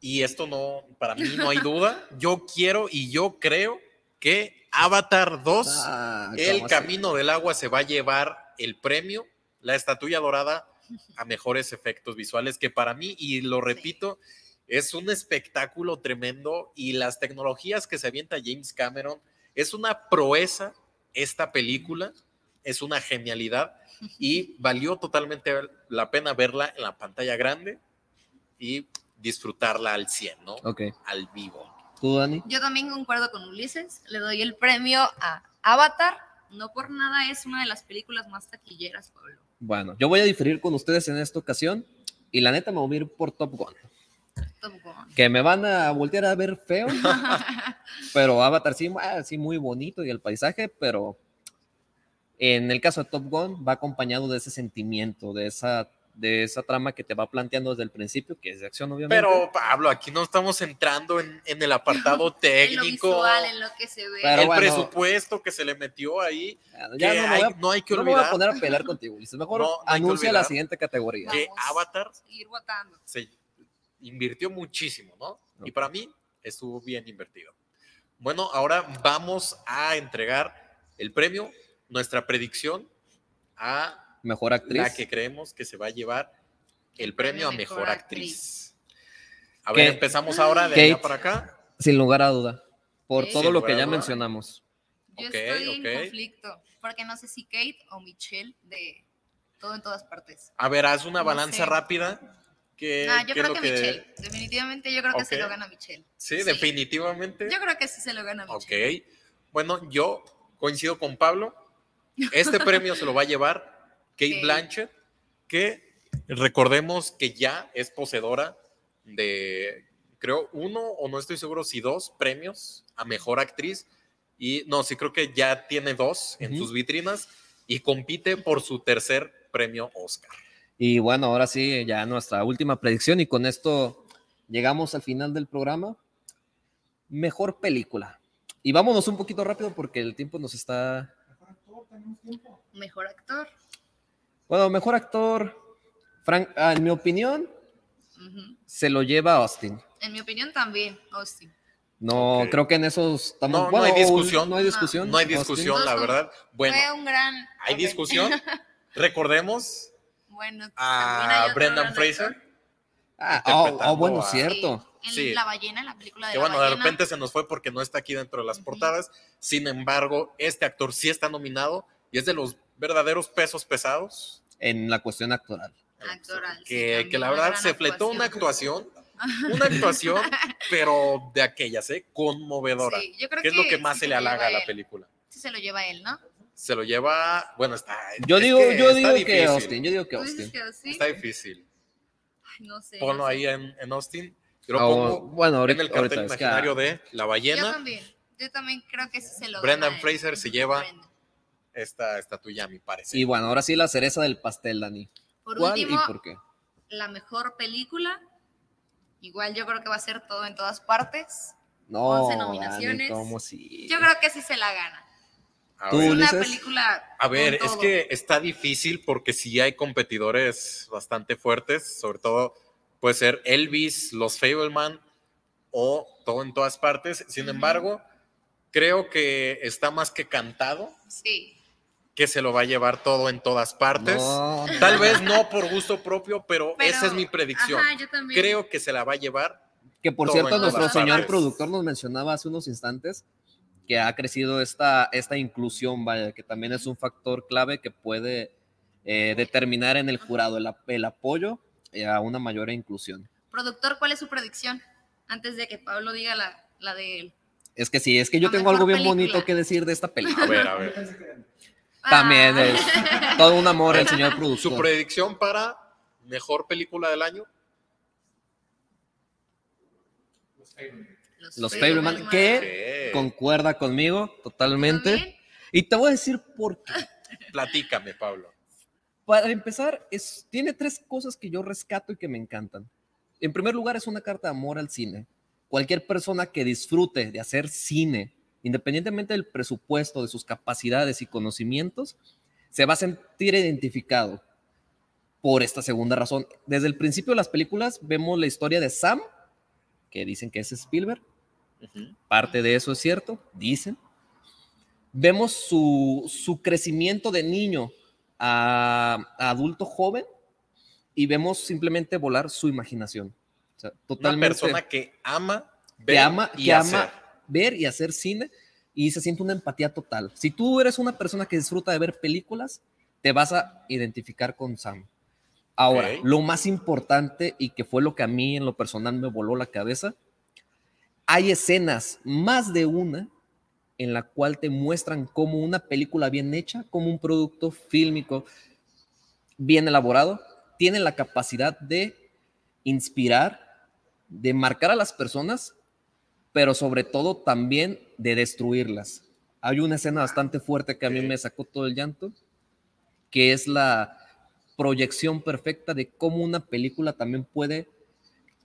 Speaker 1: y esto no, para mí no hay duda, yo quiero y yo creo que Avatar 2,
Speaker 2: Ah,
Speaker 1: El. Camino del Agua se va a llevar el premio, la estatuilla dorada a mejores efectos visuales, que para mí, y lo repito, es un espectáculo tremendo y las tecnologías que se avienta James Cameron, es una proeza esta película, es una genialidad y valió totalmente la pena verla en la pantalla grande y disfrutarla al 100, ¿no?
Speaker 2: Ok.
Speaker 1: Al vivo.
Speaker 2: ¿Tú, Dani?
Speaker 3: Yo también concuerdo con Ulises, le doy el premio a Avatar, no por nada es una de las películas más taquilleras, Pablo.
Speaker 2: Bueno, yo voy a diferir con ustedes en esta ocasión y la neta me voy a ir por Top Gun.
Speaker 3: Top Gun.
Speaker 2: Que me van a voltear a ver feo, pero Avatar sí, ah, sí muy bonito y el paisaje, pero en el caso de Top Gun va acompañado de ese sentimiento, de esa, de esa trama que te va planteando desde el principio, que es de acción obviamente.
Speaker 1: Pero Pablo, aquí no estamos entrando en, en el apartado
Speaker 3: En lo
Speaker 1: técnico,
Speaker 3: visual, en lo que se ve.
Speaker 2: Pero
Speaker 1: el
Speaker 2: bueno.
Speaker 1: presupuesto que se le metió ahí,
Speaker 2: Ya
Speaker 1: que
Speaker 2: no,
Speaker 1: hay-
Speaker 2: a,
Speaker 1: no hay que
Speaker 2: no me voy a
Speaker 1: olvidar
Speaker 2: poner a pelear contigo, Ulises. Mejor
Speaker 1: No,
Speaker 2: anuncia la
Speaker 1: olvidar.
Speaker 2: siguiente categoría.
Speaker 1: que. Avatar
Speaker 3: Seguir votando.
Speaker 1: se invirtió muchísimo, ¿no? Y para mí estuvo bien invertido. Bueno, ahora vamos a entregar el premio, nuestra predicción a
Speaker 2: Mejor actriz.
Speaker 1: la que creemos que se va a llevar el premio a mejor,
Speaker 3: Mejor
Speaker 1: actriz. A ver, empezamos ahora de allá
Speaker 2: Kate.
Speaker 1: para acá.
Speaker 2: Sin lugar a duda. Por todo
Speaker 1: Sin
Speaker 2: lo que ya
Speaker 1: duda.
Speaker 2: mencionamos.
Speaker 3: Yo estoy en conflicto, porque no sé si Kate o Michelle de todo en todas partes.
Speaker 1: A ver, haz una
Speaker 3: No
Speaker 1: balanza
Speaker 3: sé.
Speaker 1: rápida. ¿Qué,
Speaker 3: Ah, yo
Speaker 1: qué
Speaker 3: creo que, Michelle. Definitivamente yo creo que se
Speaker 1: Ok.
Speaker 3: lo gana Michelle.
Speaker 1: Sí, definitivamente.
Speaker 3: Yo creo que sí se lo gana
Speaker 1: Ok.
Speaker 3: Michelle.
Speaker 1: Bueno, yo coincido con Pablo. Este premio se lo va a llevar Kate
Speaker 3: Ok.
Speaker 1: Blanchett, que recordemos que ya es poseedora de, creo, uno o no estoy seguro si dos premios a mejor actriz. Y no, sí creo que ya tiene dos en sus vitrinas y compite por su tercer premio Oscar.
Speaker 2: Y bueno, ahora sí, ya nuestra última predicción y con esto llegamos al final del programa. Mejor película. Y vámonos un poquito rápido porque el tiempo nos está...
Speaker 3: Mejor actor.
Speaker 2: Bueno, mejor actor, Frank, ah, en mi opinión, se lo lleva Austin.
Speaker 3: En mi opinión también, Austin.
Speaker 2: No, creo que en eso estamos...
Speaker 1: No, hay discusión.
Speaker 2: No hay discusión.
Speaker 1: No hay
Speaker 2: Austin.
Speaker 1: discusión, la verdad. Bueno,
Speaker 3: Fue un gran.
Speaker 1: hay discusión. Recordemos
Speaker 3: Bueno,
Speaker 1: a Brendan Fraser.
Speaker 2: Ah, oh, oh, bueno,
Speaker 1: a-
Speaker 2: cierto.
Speaker 3: Sí, en
Speaker 1: Sí.
Speaker 3: La ballena, la película de
Speaker 1: Que
Speaker 3: la
Speaker 1: bueno, de
Speaker 3: ballena.
Speaker 1: repente se nos fue porque no está aquí dentro de las
Speaker 3: Ujú.
Speaker 1: portadas. Sin embargo, este actor sí está nominado y es de los verdaderos pesos pesados.
Speaker 2: En la cuestión actoral.
Speaker 3: Actoral, sí,
Speaker 1: Que,
Speaker 3: también,
Speaker 1: que la verdad se fletó una actuación, una actuación, pero de aquellas, ¿eh? Conmovedora.
Speaker 3: Sí, yo creo
Speaker 1: ¿Qué es lo
Speaker 3: que
Speaker 1: que más
Speaker 3: sí
Speaker 1: se le halaga a la película?
Speaker 3: Sí se lo lleva él, ¿no?
Speaker 1: Se lo lleva, bueno, está.
Speaker 2: Yo
Speaker 1: es
Speaker 2: digo,
Speaker 1: que
Speaker 2: yo
Speaker 1: está
Speaker 2: digo que
Speaker 1: difícil,
Speaker 2: Austin, yo digo que
Speaker 3: ¿Tú dices
Speaker 2: Austin.
Speaker 3: que?
Speaker 1: Está difícil.
Speaker 3: Ay, no sé.
Speaker 1: Ponlo
Speaker 3: no sé.
Speaker 1: ahí en, en Austin. Yo lo
Speaker 2: Ah,
Speaker 1: pongo
Speaker 2: bueno,
Speaker 1: en
Speaker 2: ahorita,
Speaker 1: el cartel
Speaker 2: ahorita, es que,
Speaker 1: imaginario de La
Speaker 3: Yo
Speaker 1: Ballena.
Speaker 3: también. Yo también creo que sí se lo
Speaker 1: Brendan. Fraser se lleva
Speaker 3: Brendan.
Speaker 1: esta estatuilla, a mi parecer.
Speaker 2: Y bueno, ahora sí la cereza del pastel, Dani.
Speaker 3: Por
Speaker 2: ¿Cuál
Speaker 3: último,
Speaker 2: y por qué?
Speaker 3: la mejor película. Igual yo creo que va a ser todo en todas partes.
Speaker 2: No,
Speaker 3: 11
Speaker 2: Dani,
Speaker 3: nominaciones.
Speaker 2: ¿cómo sí?
Speaker 3: Yo creo que sí se la gana.
Speaker 1: A
Speaker 2: Tú,
Speaker 1: ver.
Speaker 3: Es una
Speaker 2: Ulises.
Speaker 3: película.
Speaker 1: A ver,
Speaker 3: con
Speaker 1: es
Speaker 3: todo.
Speaker 1: que está difícil porque sí hay competidores bastante fuertes, sobre todo puede ser Elvis, Los Fableman o todo en todas partes. Sin embargo, creo que está más que cantado
Speaker 3: Sí.
Speaker 1: que se lo va a llevar todo en todas partes.
Speaker 2: No.
Speaker 1: Tal vez no por gusto propio, pero,
Speaker 3: Pero-
Speaker 1: esa es mi predicción.
Speaker 3: Ajá, yo también.
Speaker 1: Creo que se la va a llevar.
Speaker 2: Que por
Speaker 1: Todo
Speaker 2: cierto,
Speaker 1: en
Speaker 2: nuestro
Speaker 1: todas
Speaker 2: señor
Speaker 1: partes.
Speaker 2: productor nos mencionaba hace unos instantes que ha crecido esta, esta inclusión, vaya, que también es un factor clave que puede eh, determinar en el jurado el, ap- el apoyo eh, a una mayor inclusión.
Speaker 3: Productor, ¿cuál es su predicción? Antes de que Pablo diga la, la de él.
Speaker 2: Es que sí, es que yo
Speaker 3: La
Speaker 2: tengo algo bien bonito que decir de esta
Speaker 1: A
Speaker 2: película.
Speaker 1: ver, a ver.
Speaker 2: También
Speaker 3: Ah.
Speaker 2: es todo un amor el señor
Speaker 1: Su
Speaker 2: productor.
Speaker 1: predicción para mejor película del año.
Speaker 2: Los Fableman, que concuerda conmigo totalmente.
Speaker 3: ¿También?
Speaker 2: Y te voy a decir por qué.
Speaker 1: Platícame, Pablo.
Speaker 2: Para empezar, es, tiene tres cosas que yo rescato y que me encantan. En primer lugar, es una carta de amor al cine. Cualquier persona que disfrute de hacer cine, independientemente del presupuesto, de sus capacidades y conocimientos, se va a sentir identificado por esta segunda razón. Desde el principio de las películas vemos la historia de Sam, que dicen que es Spielberg, Parte de eso es cierto, dicen. Vemos su, su crecimiento de niño a, a adulto joven y vemos simplemente volar su imaginación. O sea,
Speaker 1: Una
Speaker 2: totalmente
Speaker 1: persona que ama
Speaker 2: que
Speaker 1: ver
Speaker 2: ama,
Speaker 1: y
Speaker 2: que ama ver y hacer cine y se siente una empatía total. Si tú eres una persona que disfruta de ver películas, te vas a identificar con Sam. Ahora, lo más importante y que fue lo que a mí en lo personal me voló la cabeza, hay escenas, más de una, en la cual te muestran cómo una película bien hecha, como un producto fílmico bien elaborado, tiene la capacidad de inspirar, de marcar a las personas, pero sobre todo también de destruirlas. Hay una escena bastante fuerte que a mí me sacó todo el llanto, que es la proyección perfecta de cómo una película también puede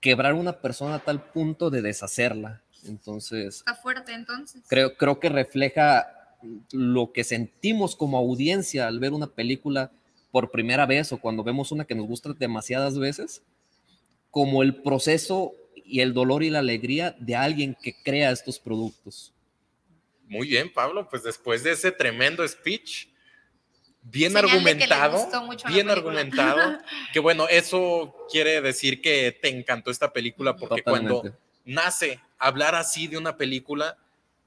Speaker 2: quebrar una persona a tal punto de deshacerla. Entonces,
Speaker 3: Está fuerte entonces.
Speaker 2: creo, creo que refleja lo que sentimos como audiencia al ver una película por primera vez o cuando vemos una que nos gusta demasiadas veces, como el proceso y el dolor y la alegría de alguien que crea estos productos.
Speaker 1: Muy bien, Pablo. Pues después de ese tremendo speech, bien
Speaker 3: Señal que
Speaker 1: argumentado,
Speaker 3: gustó mucho la
Speaker 1: bien argumentado, que bueno, eso quiere decir que te encantó esta película porque cuando nace hablar así de una película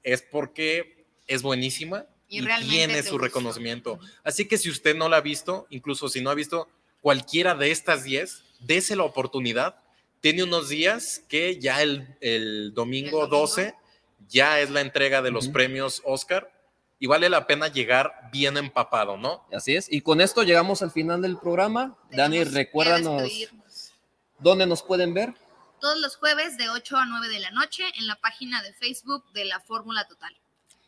Speaker 1: es porque es buenísima
Speaker 3: Y
Speaker 1: y, tiene su
Speaker 3: gustó.
Speaker 1: reconocimiento. Así que si usted no la ha visto, incluso si no ha visto cualquiera de estas 10, dése la oportunidad. Tiene unos días que ya el, el domingo,
Speaker 3: ¿El domingo?
Speaker 1: 12 ya es la entrega de los premios Oscar y vale la pena llegar bien empapado, ¿no?
Speaker 2: Así es. Y con esto llegamos al final del programa. Dani, recuérdanos dónde nos pueden ver.
Speaker 3: Todos los jueves de 8 a 9 de la noche en la página de Facebook de la Fórmula Total.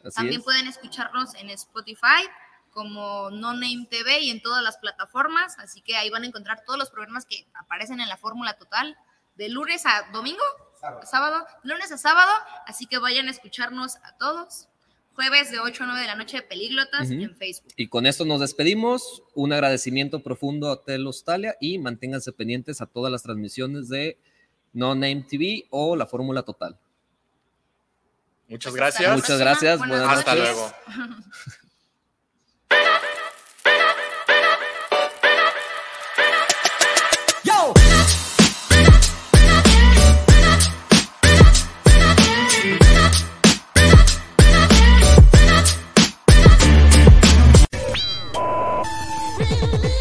Speaker 2: Así
Speaker 3: También
Speaker 2: es.
Speaker 3: pueden escucharnos en Spotify como No Name TV y en todas las plataformas. Así que ahí van a encontrar todos los programas que aparecen en la Fórmula Total de lunes a domingo, sábado, lunes a sábado. Así que vayan a escucharnos a todos. Jueves de 8 a 9 de la noche de Pelíglotas en Facebook.
Speaker 2: Y con esto nos despedimos. Un agradecimiento profundo a Hotel Australia y manténganse pendientes a todas las transmisiones de No Name TV o la Fórmula Total.
Speaker 1: Muchas gracias.
Speaker 2: Muchas gracias,
Speaker 3: Buenas
Speaker 2: buenas
Speaker 1: Hasta luego.
Speaker 6: Yo.